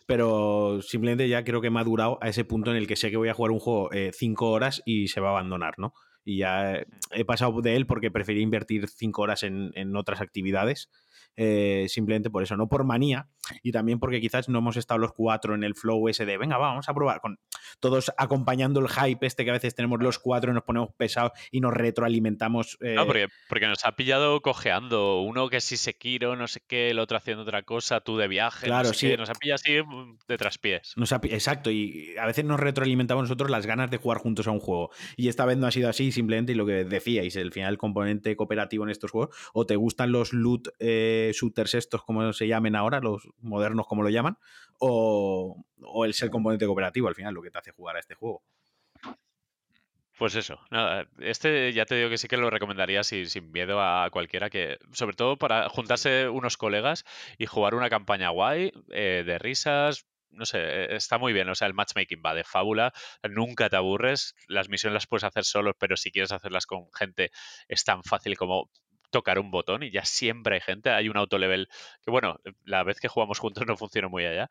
Pero simplemente ya creo que he madurado a ese punto en el que sé que voy a jugar un juego eh, cinco horas y se va a abandonar, ¿no? Y ya he pasado de él porque preferí invertir cinco horas en, en otras actividades. eh, simplemente por eso, no por manía, y también porque quizás no hemos estado los cuatro en el flow ese de, venga, va, vamos a probar, con todos acompañando el hype este que a veces tenemos los cuatro y nos ponemos pesados y nos retroalimentamos. eh, No, porque, porque nos ha pillado cojeando. Uno que si Sekiro, no sé qué, el otro haciendo otra cosa, tú de viaje, no Claro, sé sí. qué, Nos ha pillado así mm, de traspiés. Nos ha pi- exacto, y a veces nos retroalimentamos nosotros las ganas de jugar juntos a un juego. Y esta vez no ha sido así, simplemente y lo que decíais, el final el componente cooperativo en estos juegos, o te gustan los loot eh, shooters estos, como se llamen ahora, los modernos como lo llaman, o, o el ser componente cooperativo al final, lo que te hace jugar a este juego. Pues eso, nada, este ya te digo que sí que lo recomendaría sin, sin miedo a cualquiera que, sobre todo para juntarse unos colegas y jugar una campaña guay, eh, de risas, no sé, eh, está muy bien, o sea, el matchmaking va de fábula, nunca te aburres, las misiones las puedes hacer solo, pero si quieres hacerlas con gente es tan fácil como tocar un botón y ya siempre hay gente, hay un autolevel que bueno, la vez que jugamos juntos no funcionó muy allá,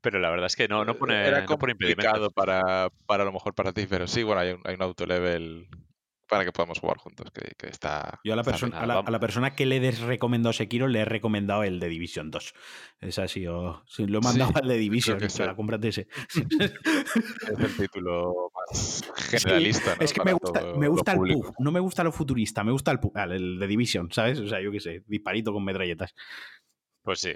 pero la verdad es que no, no pone, Eh, Era no pone impedimento. complicado para, para a lo mejor para ti, pero sí, bueno, hay un, hay un autolevel para que podamos jugar juntos, que, que está... Yo a la, persona, a, la, a la persona que le he recomendado Sekiro le he recomendado el de Division 2. Es así, o, sí, lo he mandado Sí, al de Division, que sí. la cómprate ese. Es el título más generalista, ¿no? Es que Para me gusta, todo me gusta el. PUG, no me gusta lo futurista, me gusta el ah, el de Division, ¿sabes? O sea, yo qué sé, disparito con metralletas. Pues sí.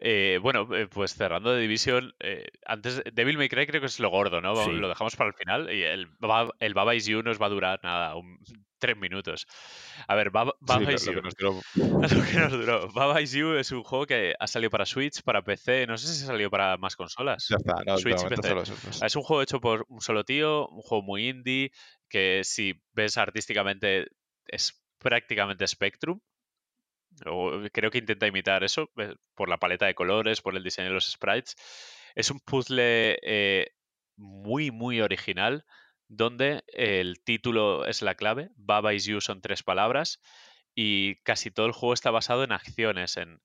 Eh, bueno, eh, pues cerrando de Division, eh, antes Devil May Cry creo que es lo gordo, ¿no? Sí. Lo dejamos para el final y el, Baba- el Baba Is You nos va a durar nada, un- tres minutos. A ver, Baba, Sí, Baba lo- Is lo You. que nos duró Lo que nos duró. Baba Is You es un juego que ha salido para Switch, para PC, no sé si ha salido para más consolas. Ya está, no, Switch y momento PC. solo dos. Es un juego hecho por un solo tío, un juego muy indie, que si ves artísticamente es prácticamente Spectrum. O creo que intenta imitar eso eh, por la paleta de colores, por el diseño de los sprites. Es un puzzle eh, muy, muy original, donde el título es la clave. Baba is you son tres palabras y casi todo el juego está basado en acciones, en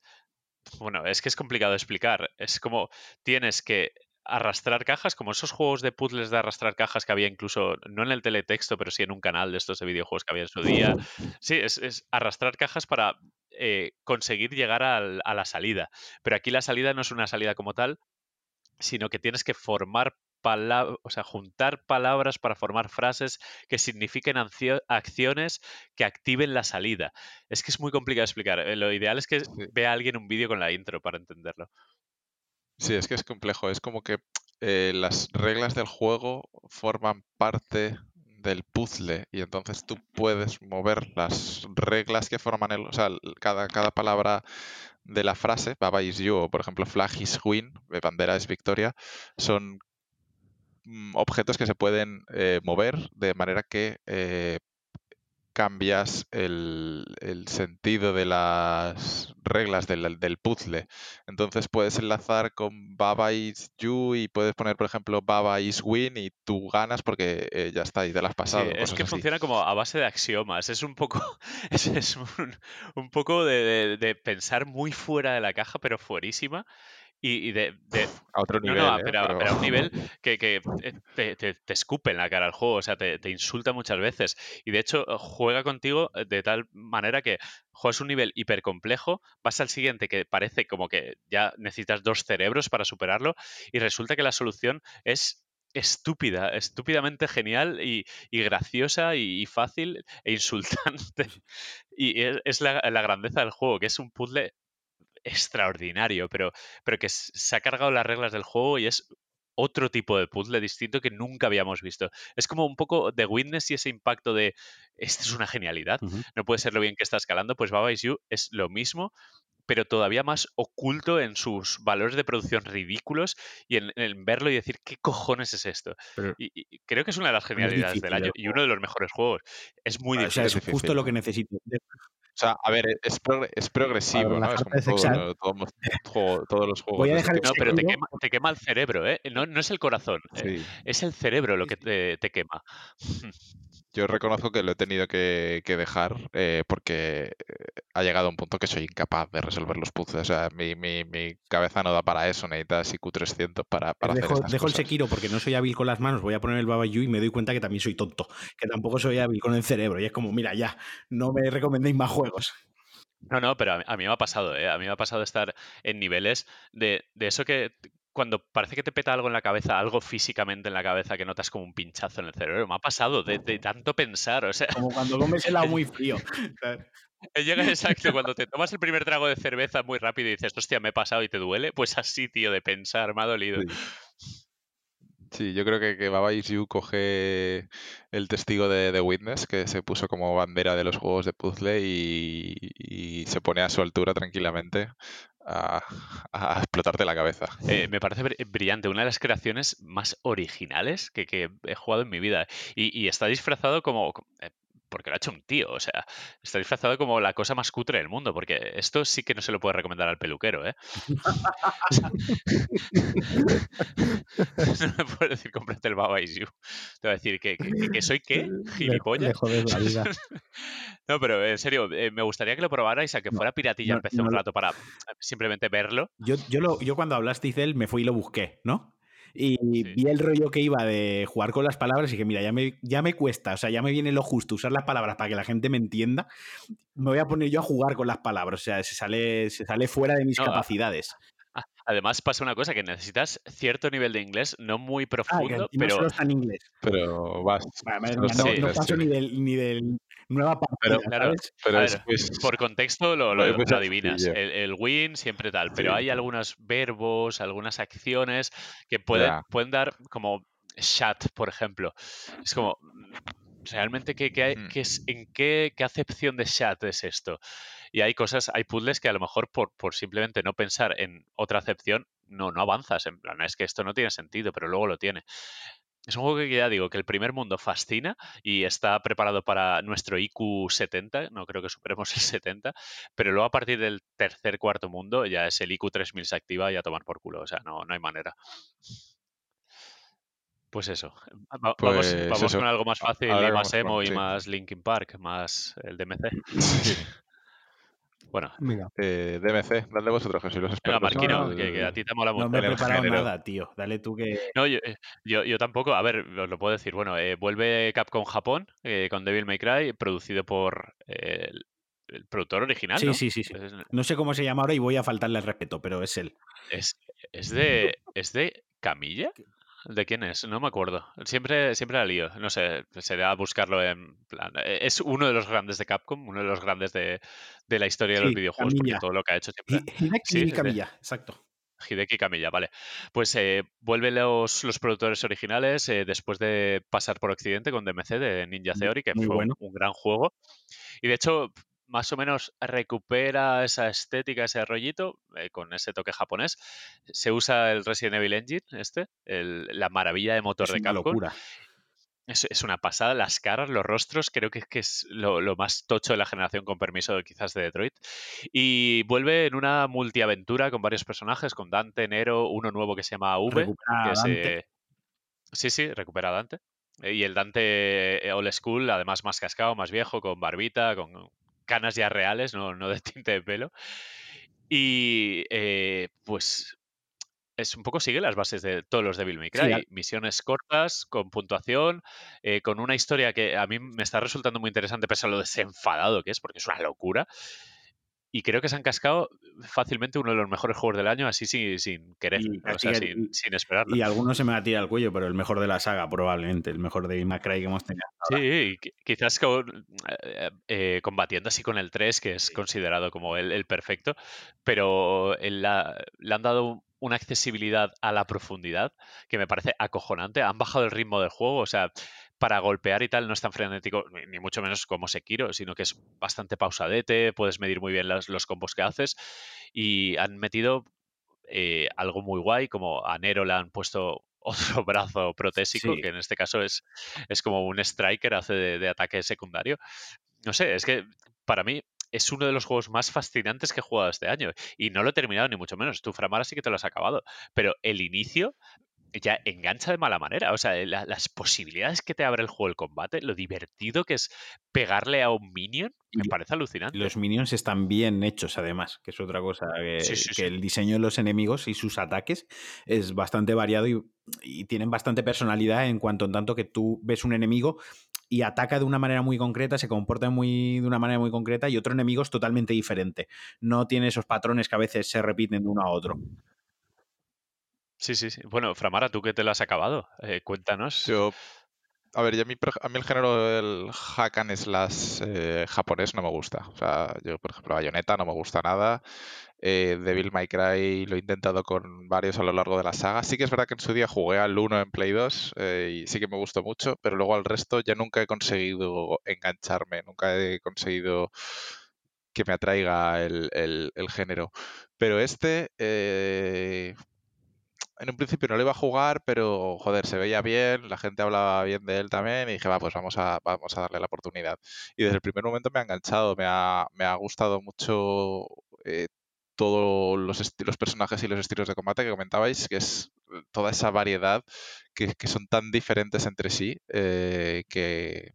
bueno, es que es complicado de explicar. Es como tienes que arrastrar cajas, como esos juegos de puzzles de arrastrar cajas que había incluso, no en el teletexto, pero sí en un canal de estos de videojuegos que había en su día. Sí, es, es arrastrar cajas para eh, conseguir llegar al- a la salida. Pero aquí la salida no es una salida como tal, sino que tienes que formar palabras, o sea, juntar palabras para formar frases que signifiquen acciones que activen la salida. Es que es muy complicado explicar. Eh, Lo ideal es que vea alguien un vídeo con la intro para entenderlo. Sí, es que es complejo. Es como que eh, las reglas del juego forman parte del puzzle y entonces tú puedes mover las reglas que forman el, o sea, cada, cada palabra de la frase, Baba is you o por ejemplo flag is win, bandera es victoria, son mm, objetos que se pueden eh, mover de manera que eh, cambias el, el sentido de las reglas del, del puzzle. Entonces puedes enlazar con Baba is you y puedes poner, por ejemplo, Baba is win y tú ganas porque eh, ya está y te la has Sí, pasado. es que así. funciona como a base de axiomas. Es un poco, es, es un, un poco de, de- de pensar muy fuera de la caja, pero fuerísima. Y, y de, de- A otro No, nivel, no, ¿eh? pero, Pero- pero a un nivel que, que eh, te, te- te escupe en la cara el juego, o sea, te, te insulta muchas veces. Y de hecho, eh, juega contigo de tal manera que juegas un nivel hiper complejo, vas al siguiente que parece como que ya necesitas dos cerebros para superarlo, y resulta que la solución es estúpida, estúpidamente genial y, y graciosa y, y fácil e insultante. Y es, es la, la grandeza del juego, que es un puzzle extraordinario, pero, pero que se ha cargado las reglas del juego y es otro tipo de puzzle distinto que nunca habíamos visto. Es como un poco de Witness y ese impacto de esto es una genialidad, no puede ser lo bien que está escalando, pues Baba Is You es lo mismo, pero todavía más oculto en sus valores de producción ridículos y en, en verlo y decir, ¿qué cojones es esto? Y, y creo que es una de las genialidades del difícil año y uno de los mejores juegos. Es muy o sea, es justo lo que necesito. O sea, a ver, es, progre- es progresivo, ¿no? Es como todo, todo- todo- todos los juegos. Voy a de este dejar tipo. No, pero te quema, te quema el cerebro, ¿eh? No, no es el corazón, eh, es el cerebro lo que te, te quema. Yo reconozco que lo he tenido que, que dejar eh, porque eh, ha llegado a un punto que soy incapaz de resolver los puzzles. O sea, mi, mi, mi cabeza no da para eso. Necesitas IQ 300 para, para hacer dejo estas dejo el. Sekiro porque no soy hábil con las manos, voy a poner el Baba Yu y me doy cuenta que también soy tonto, que tampoco soy hábil con el cerebro. Y es como, mira, ya, no me recomendéis más juegos. No, no, pero a mí, a mí me ha pasado, ¿eh? A mí me ha pasado estar en niveles de, de eso que cuando parece que te peta algo en la cabeza, algo físicamente en la cabeza que notas como un pinchazo en el cerebro. Me ha pasado de, de tanto pensar, o sea, Como cuando comes helado muy frío. llega exacto cuando te tomas el primer trago de cerveza muy rápido y dices, hostia, me he pasado y te duele, pues así, tío, de pensar, me ha dolido. Sí. Sí, yo creo que, que Baba Is You coge el testigo de, de Witness, que se puso como bandera de los juegos de puzzle y, y se pone a su altura tranquilamente a, a explotarte la cabeza. Eh, me parece br- brillante, una de las creaciones más originales que, que he jugado en mi vida. Y, y está disfrazado como... porque lo ha hecho un tío, o sea, está disfrazado como la cosa más cutre del mundo, porque esto sí que no se lo puede recomendar al peluquero, ¿eh? No me puedes decir, cómprate el Baba Is You. Te va a decir, ¿que, que, que- que soy qué? ¿Gilipollas? La vida. No, pero en serio, eh, me gustaría que lo probarais a que No, fuera piratilla no, empecé un rato para eh, simplemente verlo. Yo, yo, lo, yo cuando hablasteis de él me fui y lo busqué, ¿no? Y Sí. vi el rollo que iba de jugar con las palabras y que mira, ya me, ya me cuesta, o sea, ya me viene lo justo usar las palabras para que la gente me entienda. Me voy a poner yo a jugar con las palabras, o sea, se sale, se sale fuera de mis No, capacidades. Además pasa una cosa, que necesitas cierto nivel de inglés, no muy Ah, profundo, pero solo está en inglés. Pero vas. No, Sí. no paso sí. ni del, ni del nueva partida, Pero- Claro. ¿sabes? Pero A es, ver, por contexto lo, lo- adivinas. El, el win siempre tal, pero Sí. hay algunos verbos, algunas acciones que pueden, pueden dar como chat, por ejemplo. Es como, mm, realmente, ¿qué, qué hay- Mm. qué es, ¿en qué, qué acepción de chat es esto? Y hay cosas, hay puzzles que a lo mejor por, por simplemente no pensar en otra acepción, no, no avanzas. En plan, es que esto no tiene sentido, pero luego lo tiene. Es un juego que ya digo que el primer mundo fascina y está preparado para nuestro IQ 70, no creo que superemos el 70, pero luego a partir del tercer, cuarto mundo ya es el IQ 3000 se activa y a tomar por culo, o sea, no, no hay manera. Pues eso, va- vamos, Pues vamos eso. con algo más fácil ahora y más con- emo y sí. más Linkin Park, más el DMC. Bueno, eh, DMC, dale vosotros, que sois los expertos. en Marquino, que, que a ti te mola mucho. No me he preparado género. nada, tío. Dale tú que. No, yo, eh, yo, yo tampoco. A ver, os lo puedo decir. Bueno, eh, vuelve Capcom Japón eh, con Devil May Cry, producido por eh, el productor original. Sí, ¿no? sí, sí, sí. Es, No sé cómo se llama ahora y voy a faltarle el respeto, pero es él. es- es de. ¿Es de Camilla? ¿De quién es? No me acuerdo. Siempre, siempre la lío. No sé, será buscarlo en plan. eh, Es uno de los grandes de Capcom, uno de los grandes de, de la historia de los videojuegos, porque Camilla. todo lo que ha hecho siempre. Hi- Hideki Sí, de- Camilla, exacto. Hideki Kamiya, vale. Pues eh, vuelve los, los productores originales eh, después de pasar por Occidente con DMC de Ninja Theory, que muy fue un, gran juego. Y de hecho, más o menos recupera esa estética, ese rollito, eh, con ese toque japonés. Se usa el Resident Evil Engine, este, el- la maravilla de motor Es de una Capcom. locura. Es, es una pasada, las caras, los rostros, creo que, que es lo, lo más tocho de la generación, con permiso quizás de Detroit. Y vuelve en una multiaventura con varios personajes, con Dante, Nero, uno nuevo que se llama V, Recupera que Dante. eh, Sí, sí, recupera a Dante. Eh, Y el Dante old school, además más cascado, más viejo, con barbita, con canas ya reales, no, no de tinte de pelo. Y eh, pues es un poco sigue las bases de todos los Devil May Cry. Misiones cortas, con puntuación, eh, con una historia que a mí me está resultando muy interesante, pese a lo desenfadado que es, porque es una locura. Y creo que se han cascado fácilmente uno de los mejores juegos del año, así sin, sin querer, Y o sea, sin, sin esperarlo. Y algunos se me va a tirar al cuello, pero el mejor de la saga, probablemente. El mejor de Macray que hemos tenido. Sí, quizás con, eh, eh, combatiendo así con el 3, que es considerado como el, el perfecto, pero el la- le han dado una accesibilidad a la profundidad que me parece acojonante. Han bajado el ritmo del juego, o sea, para golpear y tal no es tan frenético, ni, mucho menos como Sekiro, sino que es bastante pausadete, puedes medir muy bien los combos que haces y han metido eh, algo muy guay, como a Nero le han puesto otro brazo protésico, Sí. que en este caso es, es como un striker, hace de, de ataque secundario. No sé, es que para mí es uno de los juegos más fascinantes que he jugado este año. Y no lo he terminado ni mucho menos. Tú, Framara, sí que te lo has acabado. Pero el inicio ya engancha de mala manera. O sea, la- las posibilidades que te abre el juego, el combate, lo divertido que es pegarle a un minion, me parece alucinante. Los minions están bien hechos, además, que es otra cosa. Que, Sí, sí, que sí. el diseño de los enemigos y sus ataques es bastante variado y, y tienen bastante personalidad en cuanto en tanto que tú ves un enemigo y ataca de una manera muy concreta, se comporta muy, de una manera muy concreta y otro enemigo es totalmente diferente. No tiene esos patrones que a veces se repiten de uno a otro. Sí, sí, sí. Bueno, Framara, tú que te lo has acabado, eh, cuéntanos. Yo, a ver, yo a, mí, a el género del hack and slash eh, japonés no me gusta. O sea, yo, por ejemplo, Bayonetta no me gusta nada. Eh, Devil May Cry lo he intentado con varios a lo largo de la saga. Sí que es verdad que en su día jugué al 1 en Play 2 eh, y sí que me gustó mucho, pero luego al resto ya nunca he conseguido engancharme, nunca he conseguido que me atraiga el, el- el género. Pero este, eh, en un principio no lo iba a jugar, pero joder, se veía bien, la gente hablaba bien de él también y dije, va, pues vamos a, vamos a darle la oportunidad. Y desde el primer momento me ha enganchado, me ha, me ha gustado mucho eh, todos los, los personajes y los estilos de combate que comentabais, que es toda esa variedad que, que son tan diferentes entre sí, eh, que,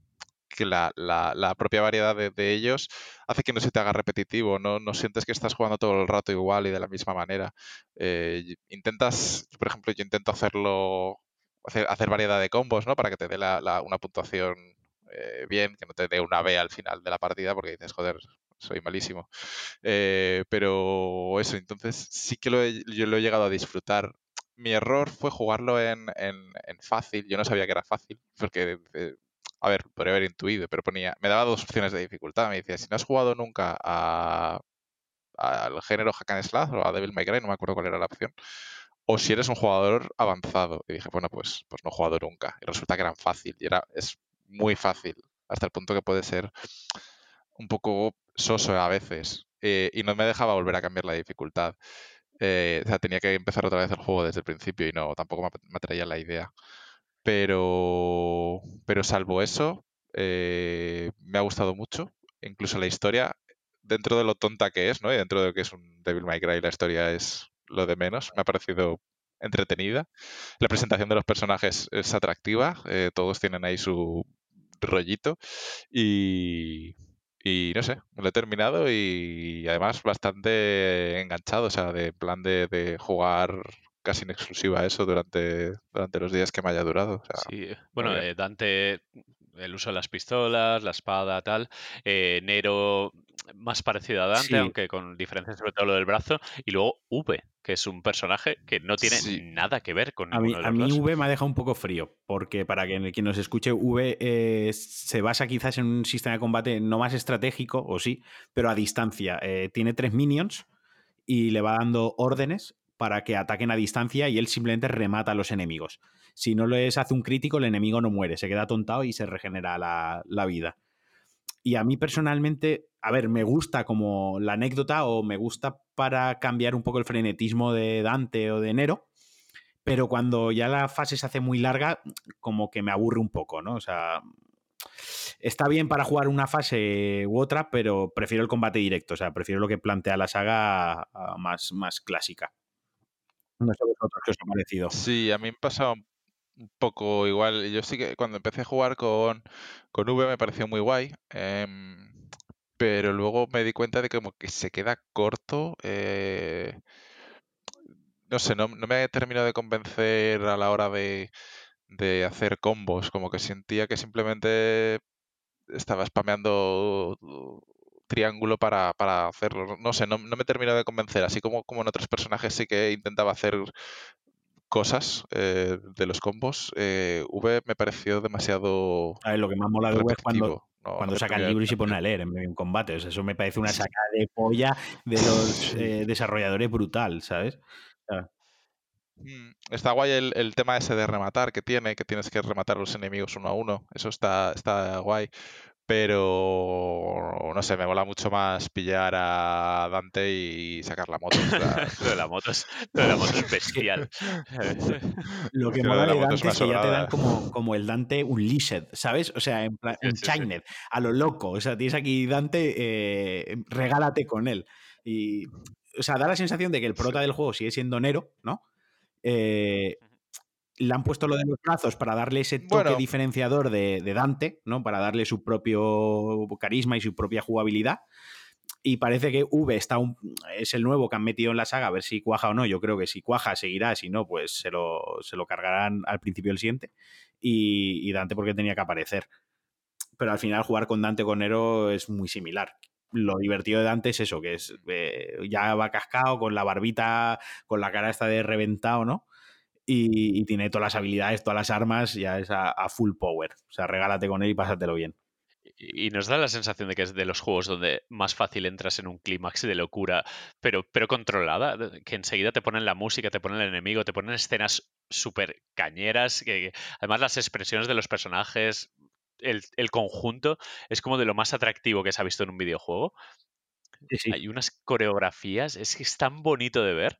que la, la- la propia variedad de, de ellos hace que no se te haga repetitivo, no, no sientes que estás jugando todo el rato igual y de la misma manera. Eh, intentas, por ejemplo, yo intento hacerlo, hacer, hacer variedad de combos, ¿no? Para que te dé la- una puntuación eh, bien, que no te dé una B al final de la partida, porque dices, joder, soy malísimo. Eh, pero eso, entonces sí que lo he, yo lo he llegado a disfrutar. Mi error fue jugarlo en, en- en fácil. Yo no sabía que era fácil, porque, eh, a ver, podría haber intuido, pero ponía, me daba dos opciones de dificultad. Me decía, si no has jugado nunca a, al género Hack and Slash o a Devil May Cry, no me acuerdo cuál era la opción, o si eres un jugador avanzado. Y dije, bueno, pues, pues no he jugado nunca. Y resulta que eran fácil, y era, es muy fácil, hasta el punto que puede ser un poco soso a veces. eh, y no me dejaba volver a cambiar la dificultad. Eh, o sea, tenía que empezar otra vez el juego desde el principio y no, tampoco me, me atraía la idea. Pero, pero salvo eso, eh, me ha gustado mucho. Incluso la historia, dentro de lo tonta que es, ¿no? Y dentro de que es un Devil May Cry, la historia es lo de menos. Me ha parecido entretenida. La presentación de los personajes es atractiva. eh, todos tienen ahí su rollito. Y, y no sé, lo he terminado y además bastante enganchado, o sea, de plan de jugar casi en exclusiva a eso durante, durante los días que me haya durado. o sea, Sí, bueno, eh, Dante, el uso de las pistolas, la espada, tal. eh, Nero, más parecido a Dante, Sí. aunque con diferencias sobre todo lo del brazo. Y luego V, que es un personaje que no tiene Sí. nada que ver con A mí, de a los mí dos. V me ha dejado un poco frío, porque para quien nos escuche, V eh, se basa quizás en un sistema de combate no más estratégico, o sí, pero a distancia. Eh, tiene tres minions y le va dando órdenes para que ataquen a distancia y él simplemente remata a los enemigos. Si no les hace un crítico, el enemigo no muere, se queda atontado y se regenera la, la vida. Y a mí personalmente, a ver, me gusta como la anécdota o me gusta para cambiar un poco el frenetismo de Dante o de Nero, pero cuando ya la fase se hace muy larga, como que me aburre un poco, ¿no? O sea, está bien para jugar una fase u otra, pero prefiero el combate directo, o sea, prefiero lo que plantea la saga más, más clásica. No sé vosotros qué os ha parecido. Sí, a mí me pasa un poco igual. Yo sí que cuando empecé a jugar con, con V me pareció muy guay. em, pero luego me di cuenta de que como que se queda corto. eh, no sé, no, no me terminado de convencer a la hora de, de hacer combos. Como que sentía que simplemente estaba spameando triángulo para, para hacerlo. No sé, no, no me terminó de convencer. Así como, como en otros personajes sí que intentaba hacer cosas eh, de los combos. eh, V me pareció demasiado A ver, lo que más mola de V es cuando. No- no cuando me saca el libro y se pone a leer en medio de un combate. O sea, eso me parece una sacada de polla de los eh, desarrolladores brutal, ¿sabes? Mm, Está guay el, el tema ese de rematar que tiene, que tienes que rematar a los enemigos uno a uno. Eso está, está guay. Pero no sé, me mola mucho más pillar a Dante y sacar la moto. Lo de la moto es, lo de la moto es bestial. Lo que mola de Dante es que ya te dan como, como el Dante Unleashed, ¿sabes? O sea, en plan, Sí, un sí, sí. Chained, a lo loco. O sea, tienes aquí Dante, eh, regálate con él. Y, o sea, da la sensación de que el prota del juego sigue siendo Nero, ¿no? Eh, le han puesto lo de los brazos para darle ese toque Bueno. diferenciador de, de Dante, ¿no? Para darle su propio carisma y su propia jugabilidad. Y parece que V está un- es el nuevo que han metido en la saga, a ver si cuaja o no. Yo creo que si cuaja, seguirá. Si no, pues se lo, se lo cargarán al principio del siguiente. Y, y Dante porque tenía que aparecer. Pero al final jugar con Dante con Nero es muy similar. Lo divertido de Dante es eso, que es eh, ya va cascado con la barbita, con la cara esta de reventado, ¿no? Y, tiene todas las habilidades, todas las armas, ya es a, full power. O sea, regálate con él y pásatelo bien. Y nos da la sensación de que es de los juegos donde más fácil entras en un clímax de locura, pero, pero controlada, que enseguida te ponen la música, te ponen el enemigo, te ponen escenas súper cañeras, que además las expresiones de los personajes, el, el conjunto, es como de lo más atractivo que se ha visto en un videojuego. Sí, sí. Hay unas coreografías, es que es tan bonito de ver.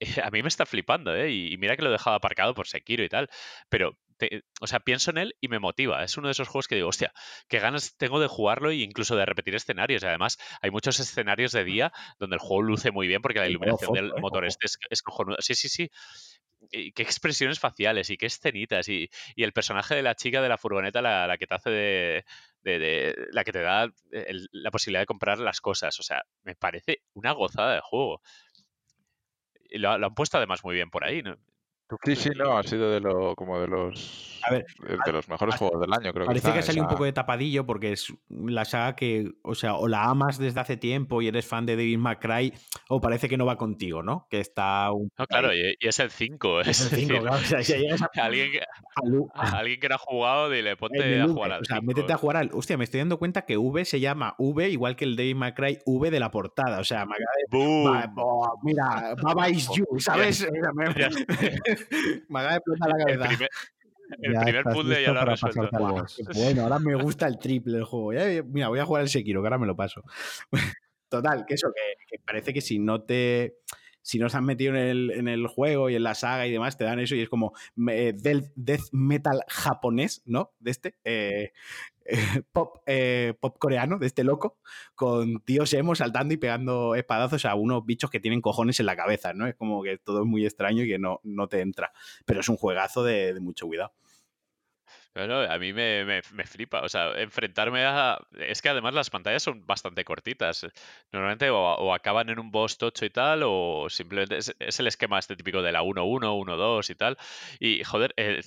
A mí me está flipando, ¿eh? Y mira que lo he dejado aparcado por Sekiro y tal, pero, te- o sea, pienso en él y me motiva. Es uno de esos juegos que digo, hostia, qué ganas tengo de jugarlo e incluso de repetir escenarios. Y además, hay muchos escenarios de día donde el juego luce muy bien porque la iluminación del ¿eh? motor Ojo. este es, es cojonuda. Sí, sí, sí. Y qué expresiones faciales y qué escenitas. Y, y el personaje de la chica de la furgoneta, la, la que te hace de, de- de- la que te da el- la posibilidad de comprar las cosas. O sea, me parece una gozada de juego. Y lo, lo han puesto además muy bien por ahí, ¿no? Sí, sí, no, ha sido de lo, como de los A ver, de de los mejores juegos del año, creo que Parece que ha salido un poco de tapadillo porque es la saga que, o sea, o la amas desde hace tiempo y eres fan de David McCray, o parece que no va contigo, ¿no? Que está un No, claro, y, y es el 5. Es Es, el cinco, decir, claro, o sea, si llegas a- alguien, que, a alguien que no ha jugado, dile, ponte a jugar al o sea, 5. métete a jugar al. Hostia, me estoy dando cuenta que V se llama V igual que el David McCray V de la portada. O sea, me acaba de- ¡Boom! va- bo- mira, Baba is you, ¿sabes? Me, acaba de explotar la El cabeza. primer, el Ya primer puzzle ya lo ha resuelto. bueno, ahora me gusta el triple del juego. Ya- mira, voy a jugar el Sekiro, que ahora me lo paso. Total, que eso, que, que parece que si no te. Si no se han metido en el, en el juego y en la saga y demás, te dan eso y es como eh, del death metal japonés, ¿no? De este. eh, pop, eh, pop coreano, de este loco, con tíos emo saltando y pegando espadazos a unos bichos que tienen cojones en la cabeza, ¿no? Es como que todo es muy extraño y que no, no te entra. Pero es un juegazo de, mucho cuidado. Bueno, a mí me, me- flipa. O sea, enfrentarme a. Es que además las pantallas son bastante cortitas. Normalmente o, acaban en un boss tocho y tal, o simplemente es, es el esquema este típico de la 1-1, 1-2 y tal. Y joder, eh,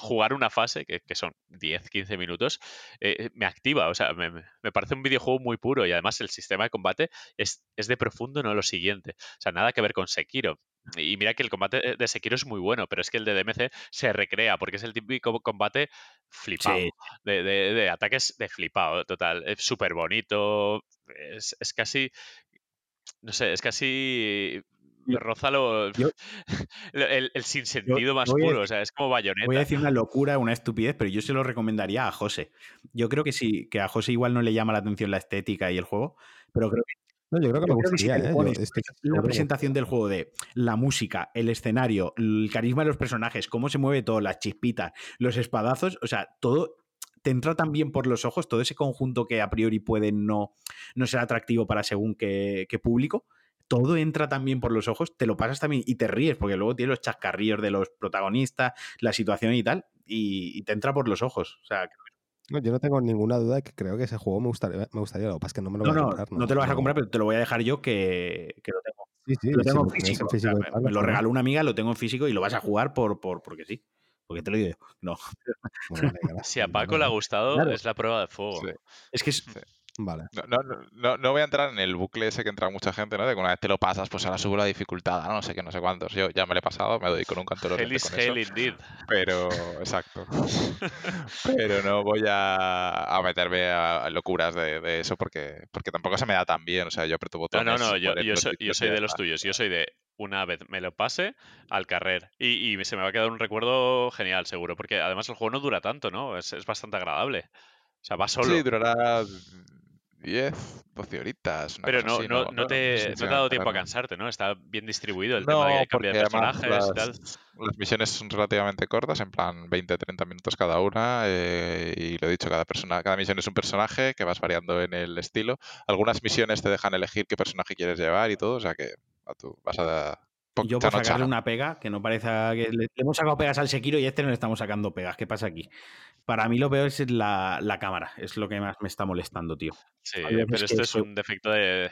jugar una fase, que, son 10, 15 minutos, eh, me activa. O sea, me, parece un videojuego muy puro y además el sistema de combate es, es de profundo, no lo siguiente. O sea, nada que ver con Sekiro. Y mira que el combate de Sekiro es muy bueno, pero es que el de DMC se recrea porque es el típico combate flipado. De, ataques de flipado, total. Es súper bonito. Es, casi. No sé, es casi. Roza el, sinsentido más puro, o sea, es como bayoneta. Voy a decir una locura, una estupidez, pero yo se lo recomendaría a José. Yo creo que sí, que a José igual no le llama la atención la estética y el juego, pero creo que no, yo creo que me gustaría, ¿eh? la presentación del juego de la música, el escenario, el carisma de los personajes, cómo se mueve todo, las chispitas, los espadazos, o sea, todo te entra también por los ojos, todo ese conjunto que a priori puede no, no ser atractivo para según qué, público, todo entra también por los ojos, te lo pasas también y te ríes, porque luego tienes los chascarrillos de los protagonistas, la situación y tal, y, te entra por los ojos. O sea, no, yo no tengo ninguna duda de que creo que ese juego me gustaría, me gustaría lo que pasa es que no me lo voy a comprar. No, no te lo vas a comprar, pero te lo voy a dejar yo que, lo tengo. Sí, sí, lo tengo en físico. me, lo regaló una amiga, lo tengo en físico y lo vas a jugar por, por porque sí. Porque te lo digo yo. No. si a Paco le ha gustado, es la prueba de fuego. Es que es, Vale. No, no, no, voy a entrar en el bucle ese que entra mucha gente, ¿no? De que una vez te lo pasas, pues ahora subo la dificultad, no sé qué, no sé cuántos. Yo ya me lo he pasado, me doy con un cantor Hell is hell indeed. Pero, exacto. Pero no voy a, a meterme a, locuras de, eso porque, porque tampoco se me da tan bien. O sea, yo aprieto botones. No, no, no, yo, yo, soy, yo soy de los tuyos. Yo soy de una vez me lo pase al carrer. Y, y, se me va a quedar un recuerdo genial, seguro. Porque además el juego no dura tanto, ¿no? Es, es bastante agradable. O sea, va solo. Sí, durará 10, 12 horitas. Pero no, no, no, te, no, ha dado tiempo a cansarte, ¿no? Está bien distribuido el tema de cambio de personajes las, y tal. Las misiones son relativamente cortas, en plan 20-30 minutos cada una. Eh, y lo he dicho, cada, persona, cada misión es un personaje que vas variando en el estilo. Algunas misiones te dejan elegir qué personaje quieres llevar y todo, o sea que tú vas a yo por sacarle una pega, que no parece que le, hemos sacado pegas al Sekiro y este no le estamos sacando pegas. ¿Qué pasa aquí? Para mí lo peor es la, cámara, es lo que más me está molestando, tío. Sí, pero esto es un defecto de...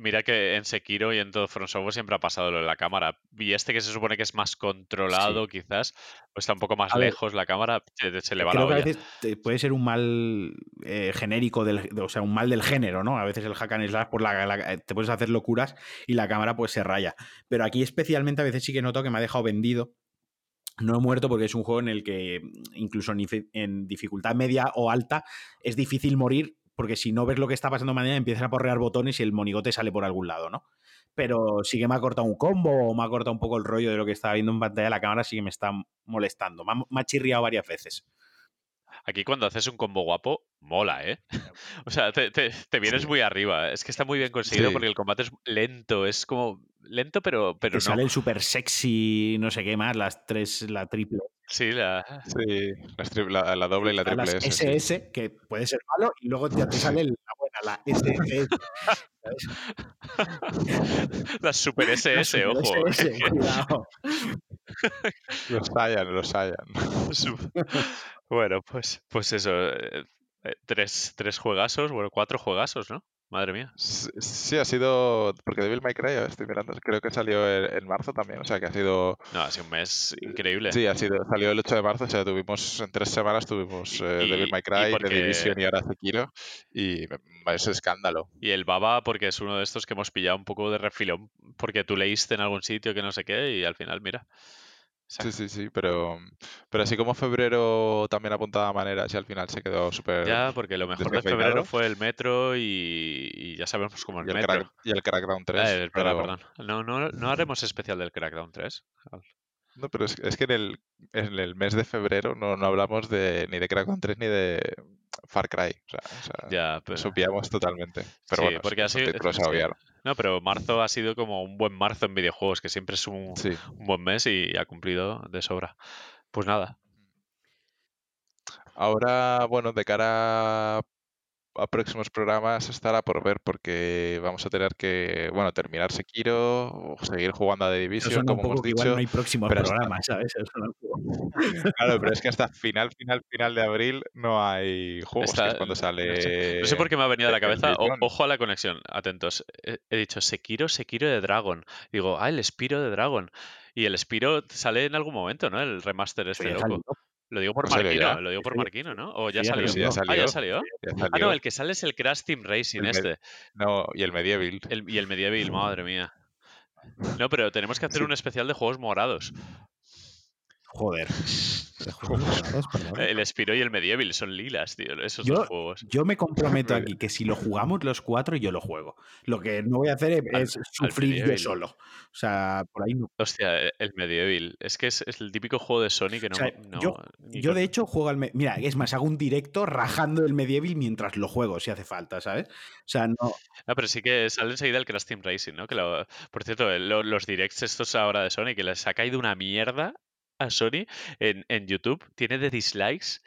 Mira que en Sekiro y en todo Front Software siempre ha pasado lo de la cámara. Y este que se supone que es más controlado quizás, pues está un poco más lejos la cámara, se, le va la olla. a veces puede ser un mal eh, genérico, del, o sea, un mal del género, ¿no? A veces el hack and slash, por la, te puedes hacer locuras y la cámara pues se raya. Pero aquí especialmente a veces sí que noto que me ha dejado vendido no he muerto porque es un juego en el que incluso en dificultad media o alta es difícil morir porque si no ves lo que está pasando mañana empiezas a porrear botones y el monigote sale por algún lado, ¿no? Pero sí que me ha cortado un combo o me ha cortado un poco el rollo de lo que estaba viendo en pantalla la cámara, sí que me está molestando. me ha chirriado varias veces. Aquí cuando haces un combo guapo, mola, ¿eh? o sea, te, vienes muy arriba. Es que está muy bien conseguido porque el combate es lento, es como lento, pero, pero no. Sale el super sexy, no sé qué más, las tres, la triple. Sí, la, sí, la, doble y la triple S. SS, que puede ser malo, y luego ya te sale la buena, la SS. la super SS, ojo. SS, cuidado. los hayan, los hayan. Bueno, pues, pues eso. Eh, eh, tres, tres juegazos, bueno, cuatro juegazos, ¿no? Madre mía. Sí, ha sido. Porque Devil May Cry, estoy mirando, creo que salió en, marzo también, o sea que ha sido. No, ha sido un mes increíble. Sí, ha sido, salió el 8 de marzo, o sea, tuvimos. En tres semanas tuvimos eh, Devil May Cry, The Division y ahora Sekiro, y es escándalo. Y el Baba, porque es uno de estos que hemos pillado un poco de refilón, porque tú leíste en algún sitio que no sé qué, y al final, mira. Sí, sí, sí, pero, pero así como febrero también apuntaba maneras y al final se quedó súper. Ya, porque lo mejor de febrero fue el metro y, ya sabemos cómo el, y el metro. y el Crackdown 3. Ah, perdón. No, no, no haremos especial del Crackdown 3. No, pero es, es que en el, en el, mes de febrero no, no hablamos de, ni de Crackdown 3 ni de Far Cry. O sea, o sea ya, pero... totalmente. Pero bueno, porque así, No, pero marzo ha sido como un buen marzo en videojuegos, que siempre es un, un buen mes y ha cumplido de sobra. Pues nada. Ahora, bueno, de cara a próximos programas estará por ver porque vamos a tener que, bueno, terminar Sekiro o seguir jugando a The Division, como hemos dicho. Igual no hay próximos programas, ¿sabes? claro, pero es que hasta final, final, final de abril no hay juegos, que es cuando sale... No sé, por qué me ha venido a la cabeza, ojo a la conexión, atentos. He, dicho Sekiro, Sekiro de Dragon. Digo, ah, el Spiro de Dragon. Y el Spiro sale en algún momento, ¿no? El remaster este loco. Lo digo por ¿En serio Marquino, lo digo por Marquino, ¿no? O ya Sí, ya salió. Ah, ya salió. salió. Ah, no, salió. el que sale es el Crash Team Racing El este. No, y el Medieval. El- y el Medieval, madre mía. No, pero tenemos que hacer Sí. un especial de juegos morados. Joder. El Spiro y el Medieval son lilas, tío, esos Yo- dos juegos. Yo me comprometo aquí que si lo jugamos los cuatro, yo lo juego. Lo que no voy a hacer es, Al- es al sufrir yo medieval. solo. O sea, por ahí no. Hostia, e- el Medieval. Es que es, es el típico juego de Sony que no. O sea, no- yo- Yo, con- de hecho, juego al. Mira, es más, hago un directo rajando el Medieval mientras lo juego, si hace falta, ¿sabes? O sea, no. Ah, pero sí que sale enseguida el Crash Team Racing, ¿no? Que lo- por cierto, lo- los directs estos ahora de Sony, que les ha caído una mierda a Sony en, en YouTube, tiene de dislikes.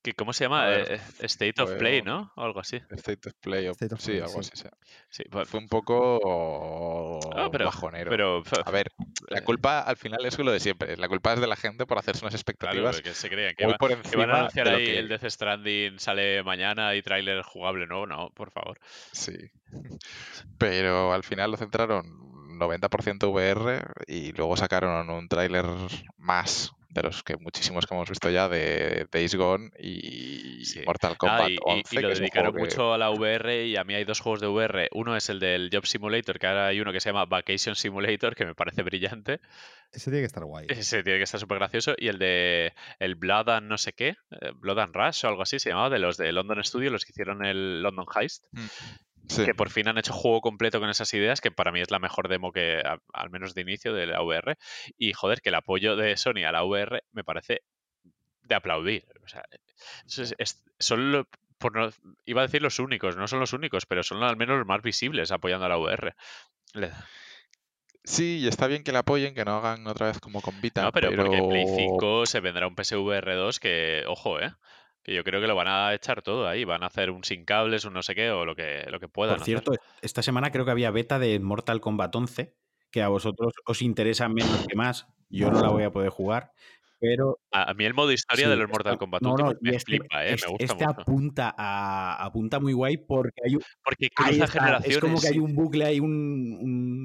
Que, ¿Cómo se llama? Ver, Eh, eh, State of Play, ¿no? O algo así. State of Play. o- State of sí, Play, algo sí. así. sí. Sí, pues- Fue un poco Ah, pero, bajonero. pero A ver, la eh, culpa al final es lo de siempre. La culpa es de la gente por hacerse unas claro, expectativas que se creían que, por que van a anunciar ahí que... el Death Stranding sale mañana y tráiler jugable nuevo. No, por favor. Sí. Pero al final lo centraron 90% VR y luego sacaron un tráiler más de los que muchísimos que hemos visto ya de Days Gone y Sí. Mortal Nada, Kombat y, y- 11, y lo dedicaron que- mucho a la VR y a mí hay dos juegos de VR. Uno es el del Job Simulator, que ahora hay uno que se llama Vacation Simulator, que me parece brillante. Ese tiene que estar guay. Ese tiene que estar súper gracioso. Y el de el Blood and no sé qué, eh, Blood and Rush o algo así se llamaba, de los de London Studio, los que hicieron el London Heist, Sí. que por fin han hecho juego completo con esas ideas, que para mí es la mejor demo que, a- al menos de inicio, de la VR. Y joder, que el apoyo de Sony a la VR me parece de aplaudir. O sea, es- es- son lo- por no- iba a decir los únicos, no son los únicos, pero son al menos los más visibles apoyando a la VR. Le- Sí, y está bien que la apoyen, que no hagan otra vez como con Vita, No, pero, porque Play pero- 5 se vendrá un PSVR 2 que, ojo, ¿eh? Que yo creo que lo van a echar todo ahí. Van a hacer un sin cables, un no sé qué, o lo que, lo que puedan. Por cierto, esta semana creo que había beta de Mortal Kombat 11, que a vosotros os interesa menos que más. Yo no la voy a poder jugar, pero A, mí el modo historia Sí, de los Mortal Kombat no, no, me este, flipa, ¿eh? este- me gusta este mucho. apunta a apunta muy guay porque hay un, Porque cruza generaciones. es como que hay un bucle, hay un,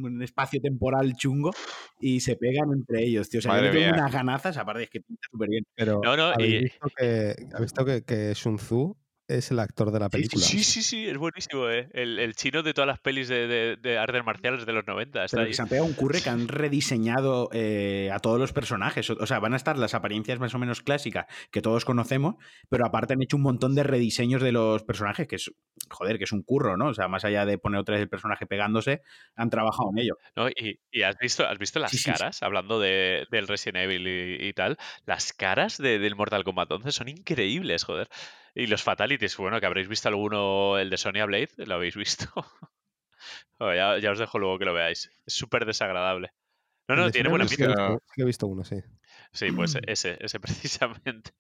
un- espacio temporal chungo y se pegan entre ellos, tío. O sea, yo tengo unas ganazas, aparte es que pinta súper bien. Pero No, no, ¿habéis y- visto que, ¿habéis visto que, que Sun Tzu es el actor de la película? Sí, sí, sí, es buenísimo, ¿eh? El, el chino de todas las pelis de, de, de artes marciales de los 90. Está Pero ahí. que se han pegado un curre que han rediseñado eh, a todos los personajes. O o sea, van a estar las apariencias más o menos clásicas que todos conocemos, pero aparte han hecho un montón de rediseños de los personajes, que es, joder, que es un curro, ¿no? O sea, más allá de poner otra vez el personaje pegándose, han trabajado en ello. ¿no? Y, y has visto, has visto las Sí, sí, sí. caras, hablando de, del Resident Evil y, y tal, las caras de- del Mortal Kombat 11 son increíbles, joder. Y los Fatalities, bueno, que habréis visto alguno, el de Sonya Blade, ¿lo habéis visto? Bueno, ya, ya os dejo luego que lo veáis. Es súper desagradable. No, no, tiene buena pinta. que que he visto uno, sí. Sí, pues ese, ese precisamente.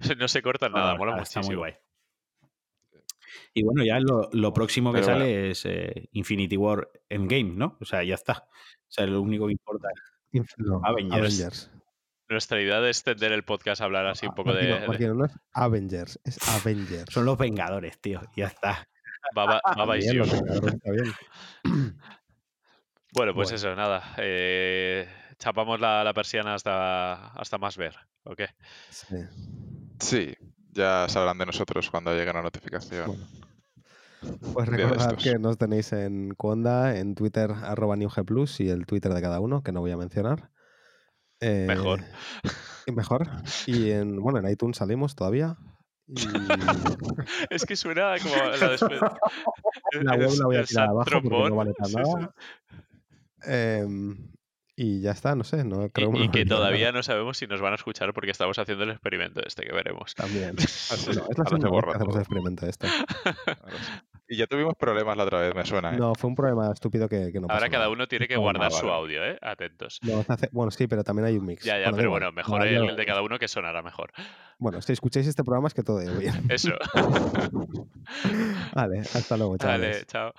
No se cortan nada, No, mola está- está muy guay. Y bueno, ya lo, lo próximo que Pero bueno. sale es eh, Infinity War Endgame, ¿no? O sea, ya está. O sea, lo único que importa. No, Avengers. Avengers. Nuestra idea de extender el podcast a hablar así un poco de, no es Avengers, es Avengers. Son los Vengadores, tío. Ya está. Baba, Baba Bien, está bien. Bueno, pues Bueno. eso, nada. eh, chapamos la, la persiana hasta, hasta más ver. ¿Ok? Sí. Sí, ya sabrán de nosotros cuando llegue la notificación. Bueno. Pues recordad que nos tenéis en Conda, en Twitter, arroba NewGplus y el Twitter de cada uno, que no voy a mencionar. Mejor. Eh, y mejor. Y en, bueno, en iTunes salimos todavía. Y Es que suena como la despedida. la web la voy a tirar abajo porque no vale para Sí, sí. nada. Em, y ya está, no sé, no Y, creo y me que nada. todavía no sabemos si nos van a escuchar porque estamos haciendo el experimento este que veremos. También. Bueno, es la segunda vez que hacemos el experimento este. Y ya tuvimos problemas la otra vez, me suena. ¿eh? No, fue un problema estúpido que, que no pasó Ahora cada nada. uno tiene que guardar su audio, ¿eh? Atentos. No, se hace- bueno, sí, pero también hay un mix. Ya, ya, Bueno, pero bueno, mejor el, de cada uno que sonará mejor. Bueno, si escucháis este programa es que todo bien. Eso. Vale, hasta luego, chavales. Vale, chao.